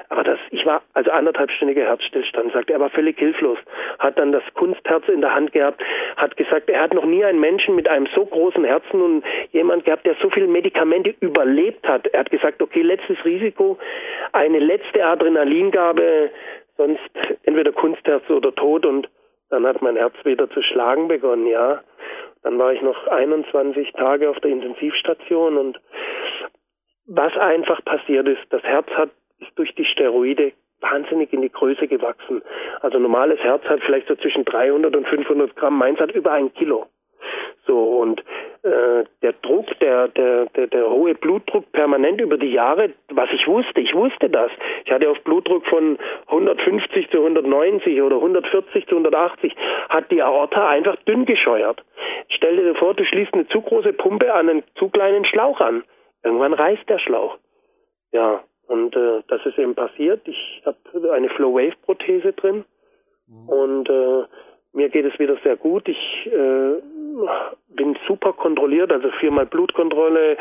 Aber das, ich war also anderthalbstündiger Herzstillstand, sagt er, er war völlig hilflos, hat dann das Kunstherz in der Hand gehabt, hat gesagt, er hat noch nie einen Menschen mit einem so großen Herzen und jemand gehabt, der so viele Medikamente überlebt hat. Er hat gesagt, okay, letztes Risiko, eine letzte Adrenalingabe, sonst entweder Kunstherz oder Tod und dann hat mein Herz wieder zu schlagen begonnen, ja. Dann war ich noch 21 Tage auf der Intensivstation und was einfach passiert ist, das Herz hat ist durch die Steroide wahnsinnig in die Größe gewachsen. Also normales Herz hat vielleicht so zwischen 300 und 500 Gramm, meins hat über ein Kilo. So und äh, der Druck, der, der, der, der hohe Blutdruck permanent über die Jahre, was ich wusste, ich wusste das. Ich hatte auf Blutdruck von 150 zu 190 oder 140 zu 180, hat die Aorta einfach dünn gescheuert. Stell dir vor, du schließt eine zu große Pumpe an einen zu kleinen Schlauch an. Irgendwann reißt der Schlauch. Ja, und äh, das ist eben passiert. Ich habe eine Flow-Wave-Prothese drin mhm. und äh, mir geht es wieder sehr gut. Ich äh, bin super kontrolliert, also viermal Blutkontrolle,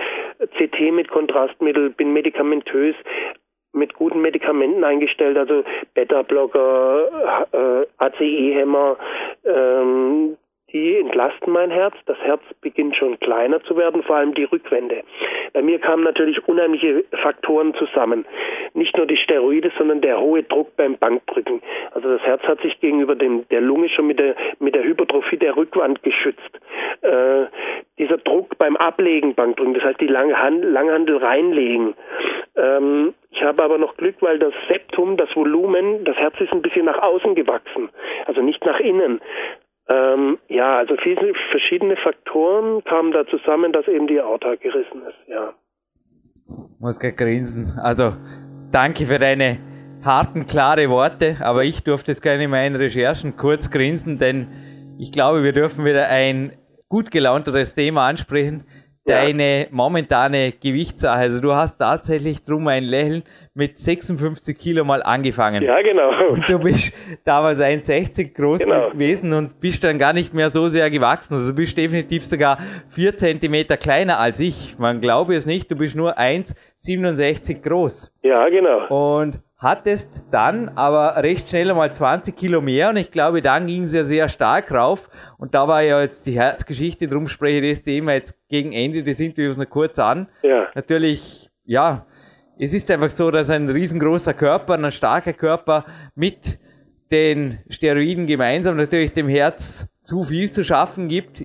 CT mit Kontrastmittel, bin medikamentös mit guten Medikamenten eingestellt, also Beta-Blocker, äh, ACE-Hämmer, ähm, die entlasten mein Herz. Das Herz beginnt schon kleiner zu werden, vor allem die Rückwände. Bei mir kamen natürlich unheimliche Faktoren zusammen. Nicht nur die Steroide, sondern der hohe Druck beim Bankdrücken. Also das Herz hat sich gegenüber dem, der Lunge schon mit der, mit der Hypertrophie der Rückwand geschützt. Äh, dieser Druck beim Ablegen Bankdrücken, das heißt die Langhand Langhandel reinlegen. Ähm, ich habe aber noch Glück, weil das Septum, das Volumen, das Herz ist ein bisschen nach außen gewachsen, also nicht nach innen. Ähm, ja, also viele verschiedene Faktoren kamen da zusammen, dass eben die Aorta gerissen ist, ja. Muss gar grinsen. Also, danke für deine harten, klare Worte, aber ich durfte jetzt gerne in meinen Recherchen kurz grinsen, denn ich glaube, wir dürfen wieder ein gut gelaunteres Thema ansprechen, deine momentane Gewichtssache. Also du hast tatsächlich drum ein Lächeln mit 56 Kilo mal angefangen. Ja, genau. Und du bist damals 1,60 groß genau. gewesen und bist dann gar nicht mehr so sehr gewachsen. Also du bist definitiv sogar 4 Zentimeter kleiner als ich. Man glaube es nicht, du bist nur 1,67 groß. Ja, genau. Und hattest dann aber recht schnell einmal 20 Kilo mehr und ich glaube, dann ging es ja sehr stark rauf und da war ja jetzt die Herzgeschichte, darum spreche ich das Thema jetzt gegen Ende des Interviews noch kurz an. Ja. Natürlich, ja, es ist einfach so, dass ein riesengroßer Körper, ein starker Körper mit den Steroiden gemeinsam natürlich dem Herz zu viel zu schaffen gibt.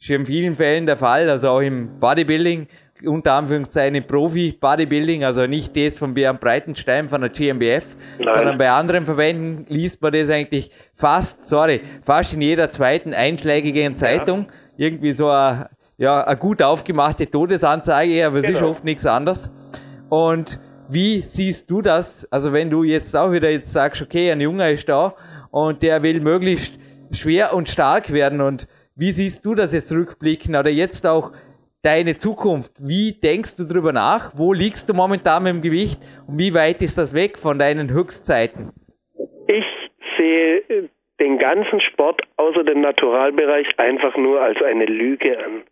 Ist in vielen Fällen der Fall, also auch im Bodybuilding unter Anführungszeichen Profi-Bodybuilding, also nicht das von Björn Breitenstein von der GmbF, Nein. sondern bei anderen Verbänden liest man das eigentlich fast, sorry, fast in jeder zweiten einschlägigen Zeitung. Ja. Irgendwie so eine, ja, eine gut aufgemachte Todesanzeige, aber genau. es ist genau. oft nichts anderes. Und wie siehst du das? Also wenn du jetzt auch wieder jetzt sagst, okay, ein Junge ist da und der will möglichst schwer und stark werden und wie siehst du das jetzt rückblicken oder jetzt auch deine Zukunft? Wie denkst du darüber nach? Wo liegst du momentan mit dem Gewicht und wie weit ist das weg von deinen Höchstzeiten? Ich sehe den ganzen Sport außer dem Naturalbereich einfach nur als eine Lüge an.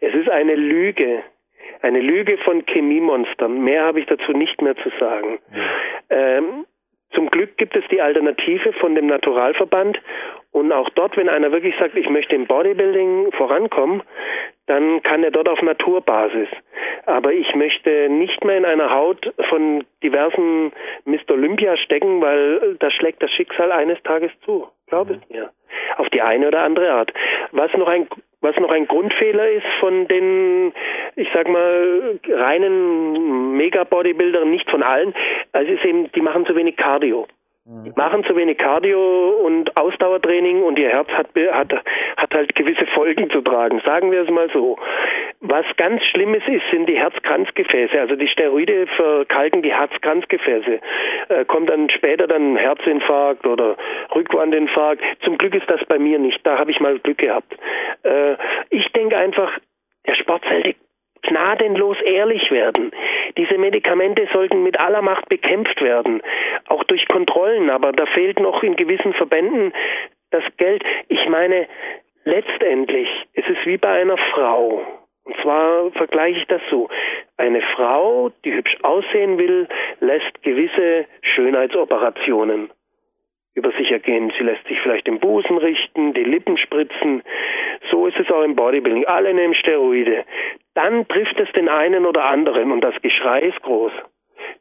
Es ist eine Lüge. Eine Lüge von Chemiemonstern. Mehr habe ich dazu nicht mehr zu sagen. Ähm, Zum Glück gibt es die Alternative von dem Naturalverband und auch dort, wenn einer wirklich sagt, ich möchte im Bodybuilding vorankommen, dann kann er dort auf Naturbasis. Aber ich möchte nicht mehr in einer Haut von diversen Mr. Olympia stecken, weil da schlägt das Schicksal eines Tages zu. Glaub es mir. Auf die eine oder andere Art. Was noch ein was noch ein Grundfehler ist von den, ich sag mal, reinen Mega-Bodybuildern, nicht von allen, also ist eben, die machen zu wenig Cardio. Mhm. machen zu wenig Cardio und Ausdauertraining und ihr Herz hat, hat, hat halt gewisse Folgen zu tragen. Sagen wir es mal so. Was ganz Schlimmes ist, sind die Herzkranzgefäße. Also die Steroide verkalken die Herzkranzgefäße. Äh, kommt dann später dann Herzinfarkt oder Rückwandinfarkt. Zum Glück ist das bei mir nicht. Da habe ich mal Glück gehabt. Äh, ich denke einfach, der Sport sollte gnadenlos ehrlich werden. Diese Medikamente sollten mit aller Macht bekämpft werden, auch durch Kontrollen, aber da fehlt noch in gewissen Verbänden das Geld. Ich meine, letztendlich ist es wie bei einer Frau. Und zwar vergleiche ich das so. Eine Frau, die hübsch aussehen will, lässt gewisse Schönheitsoperationen über sich ergehen. Sie lässt sich vielleicht den Busen richten, die Lippen spritzen. So ist es auch im Bodybuilding. Alle nehmen Steroide. Dann trifft es den einen oder anderen und das Geschrei ist groß.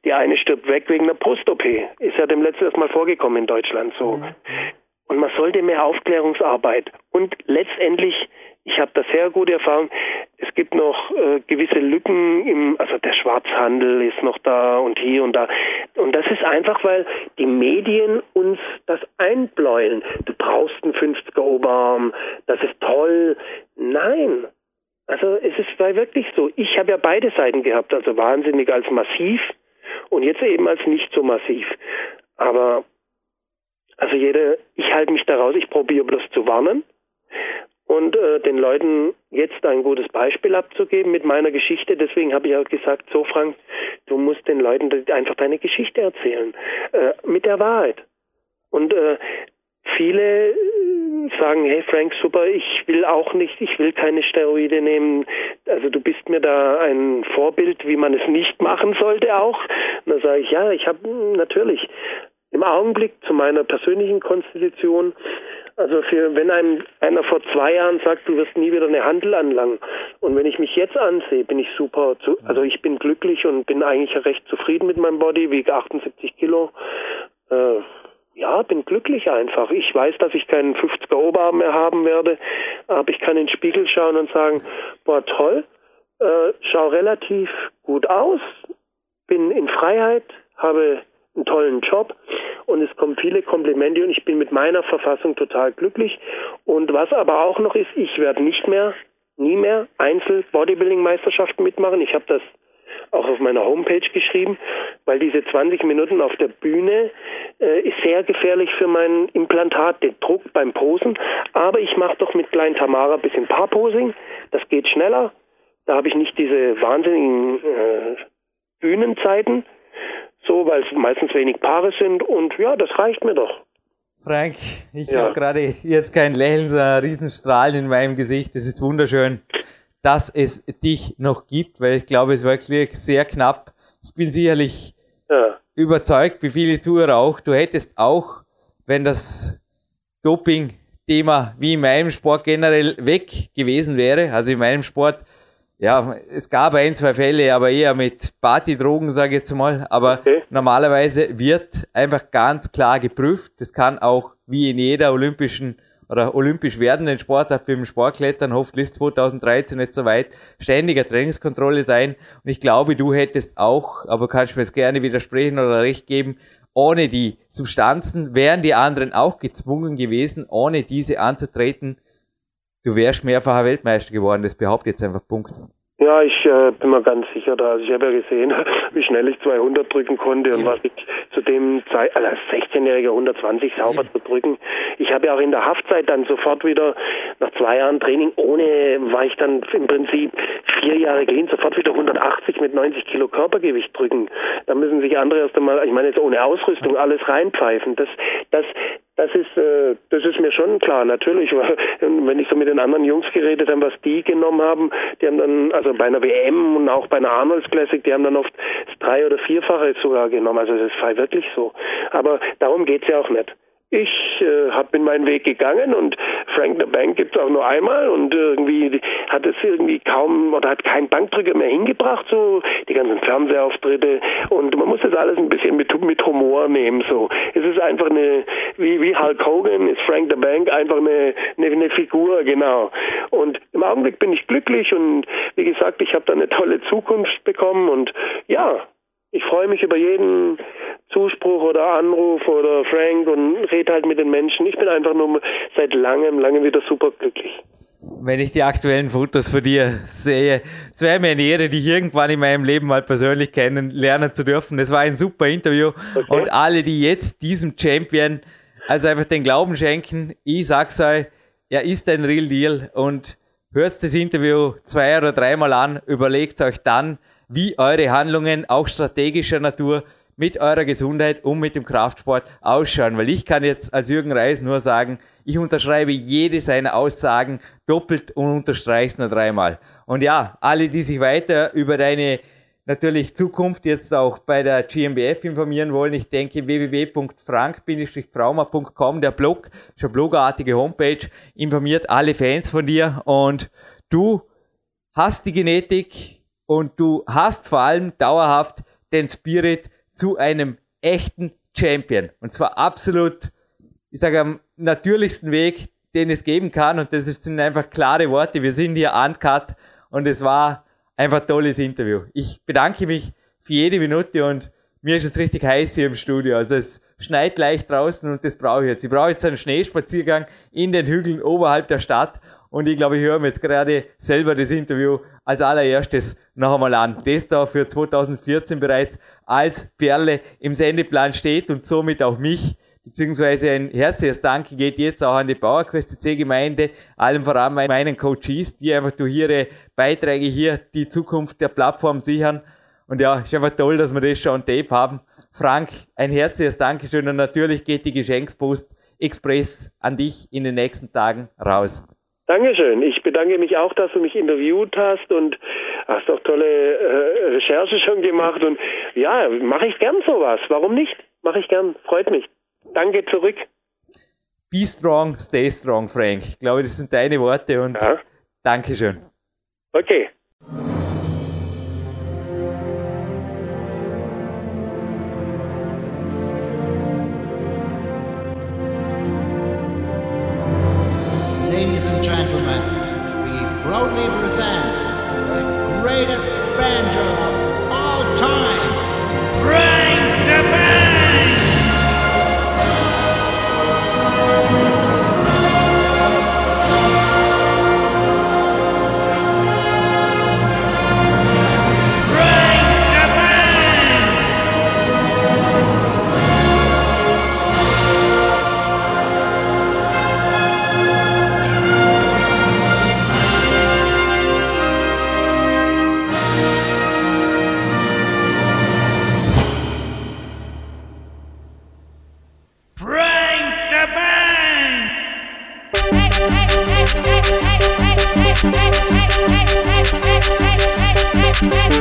Die eine stirbt weg wegen einer Brust-OP. Ist ja dem letzten Mal vorgekommen in Deutschland so. Mhm. Und man sollte mehr Aufklärungsarbeit und letztendlich ich habe da sehr gute Erfahrung. Es gibt noch äh, gewisse Lücken im, also der Schwarzhandel ist noch da und hier und da. Und das ist einfach, weil die Medien uns das einbläuen. Du brauchst einen 50er Oberarm, das ist toll. Nein. Also es ist wirklich so. Ich habe ja beide Seiten gehabt, also wahnsinnig als massiv und jetzt eben als nicht so massiv. Aber also jeder, ich halte mich daraus, ich probiere bloß zu warnen und äh, den Leuten jetzt ein gutes Beispiel abzugeben mit meiner Geschichte. Deswegen habe ich auch gesagt, so Frank, du musst den Leuten einfach deine Geschichte erzählen, äh, mit der Wahrheit. Und äh, viele sagen, hey Frank, super, ich will auch nicht, ich will keine Steroide nehmen. Also du bist mir da ein Vorbild, wie man es nicht machen sollte auch. Und dann sage ich, ja, ich habe natürlich im Augenblick zu meiner persönlichen Konstitution also für, wenn einem einer vor zwei Jahren sagt, du wirst nie wieder eine Handel anlangen. Und wenn ich mich jetzt ansehe, bin ich super, zu, also ich bin glücklich und bin eigentlich recht zufrieden mit meinem Body, wiege 78 Kilo. Äh, ja, bin glücklich einfach. Ich weiß, dass ich keinen 50er Oberarm mehr haben werde, aber ich kann in den Spiegel schauen und sagen, boah, toll, äh, schau relativ gut aus, bin in Freiheit, habe einen tollen Job und es kommen viele Komplimente und ich bin mit meiner Verfassung total glücklich. Und was aber auch noch ist, ich werde nicht mehr, nie mehr Einzel-Bodybuilding-Meisterschaften mitmachen. Ich habe das auch auf meiner Homepage geschrieben, weil diese 20 Minuten auf der Bühne äh, ist sehr gefährlich für mein Implantat, den Druck beim Posen. Aber ich mache doch mit Klein Tamara ein bisschen Paarposing, das geht schneller. Da habe ich nicht diese wahnsinnigen äh, Bühnenzeiten so, weil es meistens wenig Paare sind und ja, das reicht mir doch. Frank, ich ja. habe gerade jetzt kein Lächeln, sondern einen Riesenstrahlen in meinem Gesicht. Es ist wunderschön, dass es dich noch gibt, weil ich glaube, es war wirklich sehr knapp. Ich bin sicherlich ja. überzeugt, wie viele Zuhörer auch, du hättest auch, wenn das Doping-Thema wie in meinem Sport generell weg gewesen wäre, also in meinem Sport ja, es gab ein, zwei Fälle, aber eher mit Partydrogen, sage ich jetzt mal. Aber okay. normalerweise wird einfach ganz klar geprüft. Das kann auch wie in jeder olympischen oder olympisch werdenden Sportart wie im Sportklettern, hoffentlich 2013 nicht so weit, ständiger Trainingskontrolle sein. Und ich glaube, du hättest auch, aber kannst mir jetzt gerne widersprechen oder recht geben, ohne die Substanzen wären die anderen auch gezwungen gewesen, ohne diese anzutreten, Du wärst mehrfacher Weltmeister geworden, das behauptet jetzt einfach Punkt. Ja, ich äh, bin mir ganz sicher da. Also ich habe ja gesehen, wie schnell ich 200 drücken konnte und was ich zu dem Zeit, also als 16-Jähriger 120 sauber zu drücken. Ich habe ja auch in der Haftzeit dann sofort wieder, nach zwei Jahren Training, ohne, war ich dann im Prinzip vier Jahre clean, sofort wieder 180 mit 90 Kilo Körpergewicht drücken. Da müssen sich andere erst einmal, ich meine jetzt ohne Ausrüstung, alles reinpfeifen. Das, das, Das ist, äh, das ist mir schon klar, natürlich. Wenn ich so mit den anderen Jungs geredet habe, was die genommen haben, die haben dann, also bei einer WM und auch bei einer Arnolds Classic, die haben dann oft das drei- oder vierfache sogar genommen. Also das war wirklich so. Aber darum geht's ja auch nicht. Ich äh, habe bin meinen Weg gegangen und Frank the Bank gibt's auch nur einmal und irgendwie hat es irgendwie kaum oder hat kein Bankdrücker mehr hingebracht, so die ganzen Fernsehauftritte und man muss das alles ein bisschen mit, mit Humor nehmen. So, es ist einfach eine wie wie Hulk Hogan ist Frank the Bank einfach eine eine, eine Figur genau. Und im Augenblick bin ich glücklich und wie gesagt, ich habe da eine tolle Zukunft bekommen und ja, ich freue mich über jeden Zuspruch oder Anruf oder Frank und rede halt mit den Menschen. Ich bin einfach nur seit langem, langem wieder super glücklich. Wenn ich die aktuellen Fotos von dir sehe, es wäre mir eine Ehre, dich irgendwann in meinem Leben mal persönlich kennenlernen zu dürfen. Es war ein super Interview okay. und alle, die jetzt diesem Champion also einfach den Glauben schenken, ich sag's euch, er ist ein Real Deal und hört das Interview zwei oder dreimal an, überlegt euch dann, wie eure Handlungen auch strategischer Natur mit eurer Gesundheit und mit dem Kraftsport ausschauen. Weil ich kann jetzt als Jürgen Reis nur sagen, ich unterschreibe jede seiner Aussagen doppelt und unterstreiche es nur dreimal. Und ja, alle, die sich weiter über deine natürlich Zukunft jetzt auch bei der GmbF informieren wollen, ich denke www.frank-trauma.com, der Blog, schon blogartige Homepage, informiert alle Fans von dir und du hast die Genetik, und du hast vor allem dauerhaft den Spirit zu einem echten Champion. Und zwar absolut, ich sage, am natürlichsten Weg, den es geben kann. Und das sind einfach klare Worte. Wir sind hier uncut und es war einfach ein tolles Interview. Ich bedanke mich für jede Minute und mir ist es richtig heiß hier im Studio. Also es schneit leicht draußen und das brauche ich jetzt. Ich brauche jetzt einen Schneespaziergang in den Hügeln oberhalb der Stadt und ich glaube, ich höre mir jetzt gerade selber das Interview als allererstes noch einmal an. Das da für 2014 bereits als Perle im Sendeplan steht und somit auch mich beziehungsweise ein herzliches Danke geht jetzt auch an die PowerQuest C Gemeinde, allem voran meinen Coaches, die einfach durch ihre Beiträge hier die Zukunft der Plattform sichern. Und ja, ist einfach toll, dass wir das schon on Tape haben. Frank, ein herzliches Dankeschön und natürlich geht die Geschenkspost Express an dich in den nächsten Tagen raus. Dankeschön. Ich bedanke mich auch, dass du mich interviewt hast und hast auch tolle äh, Recherche schon gemacht. Und ja, mache ich gern sowas. Warum nicht? Mache ich gern. Freut mich. Danke zurück. Be strong, stay strong, Frank. Ich glaube, das sind deine Worte und ja. Dankeschön. Okay. proudly present the greatest banjo Hey.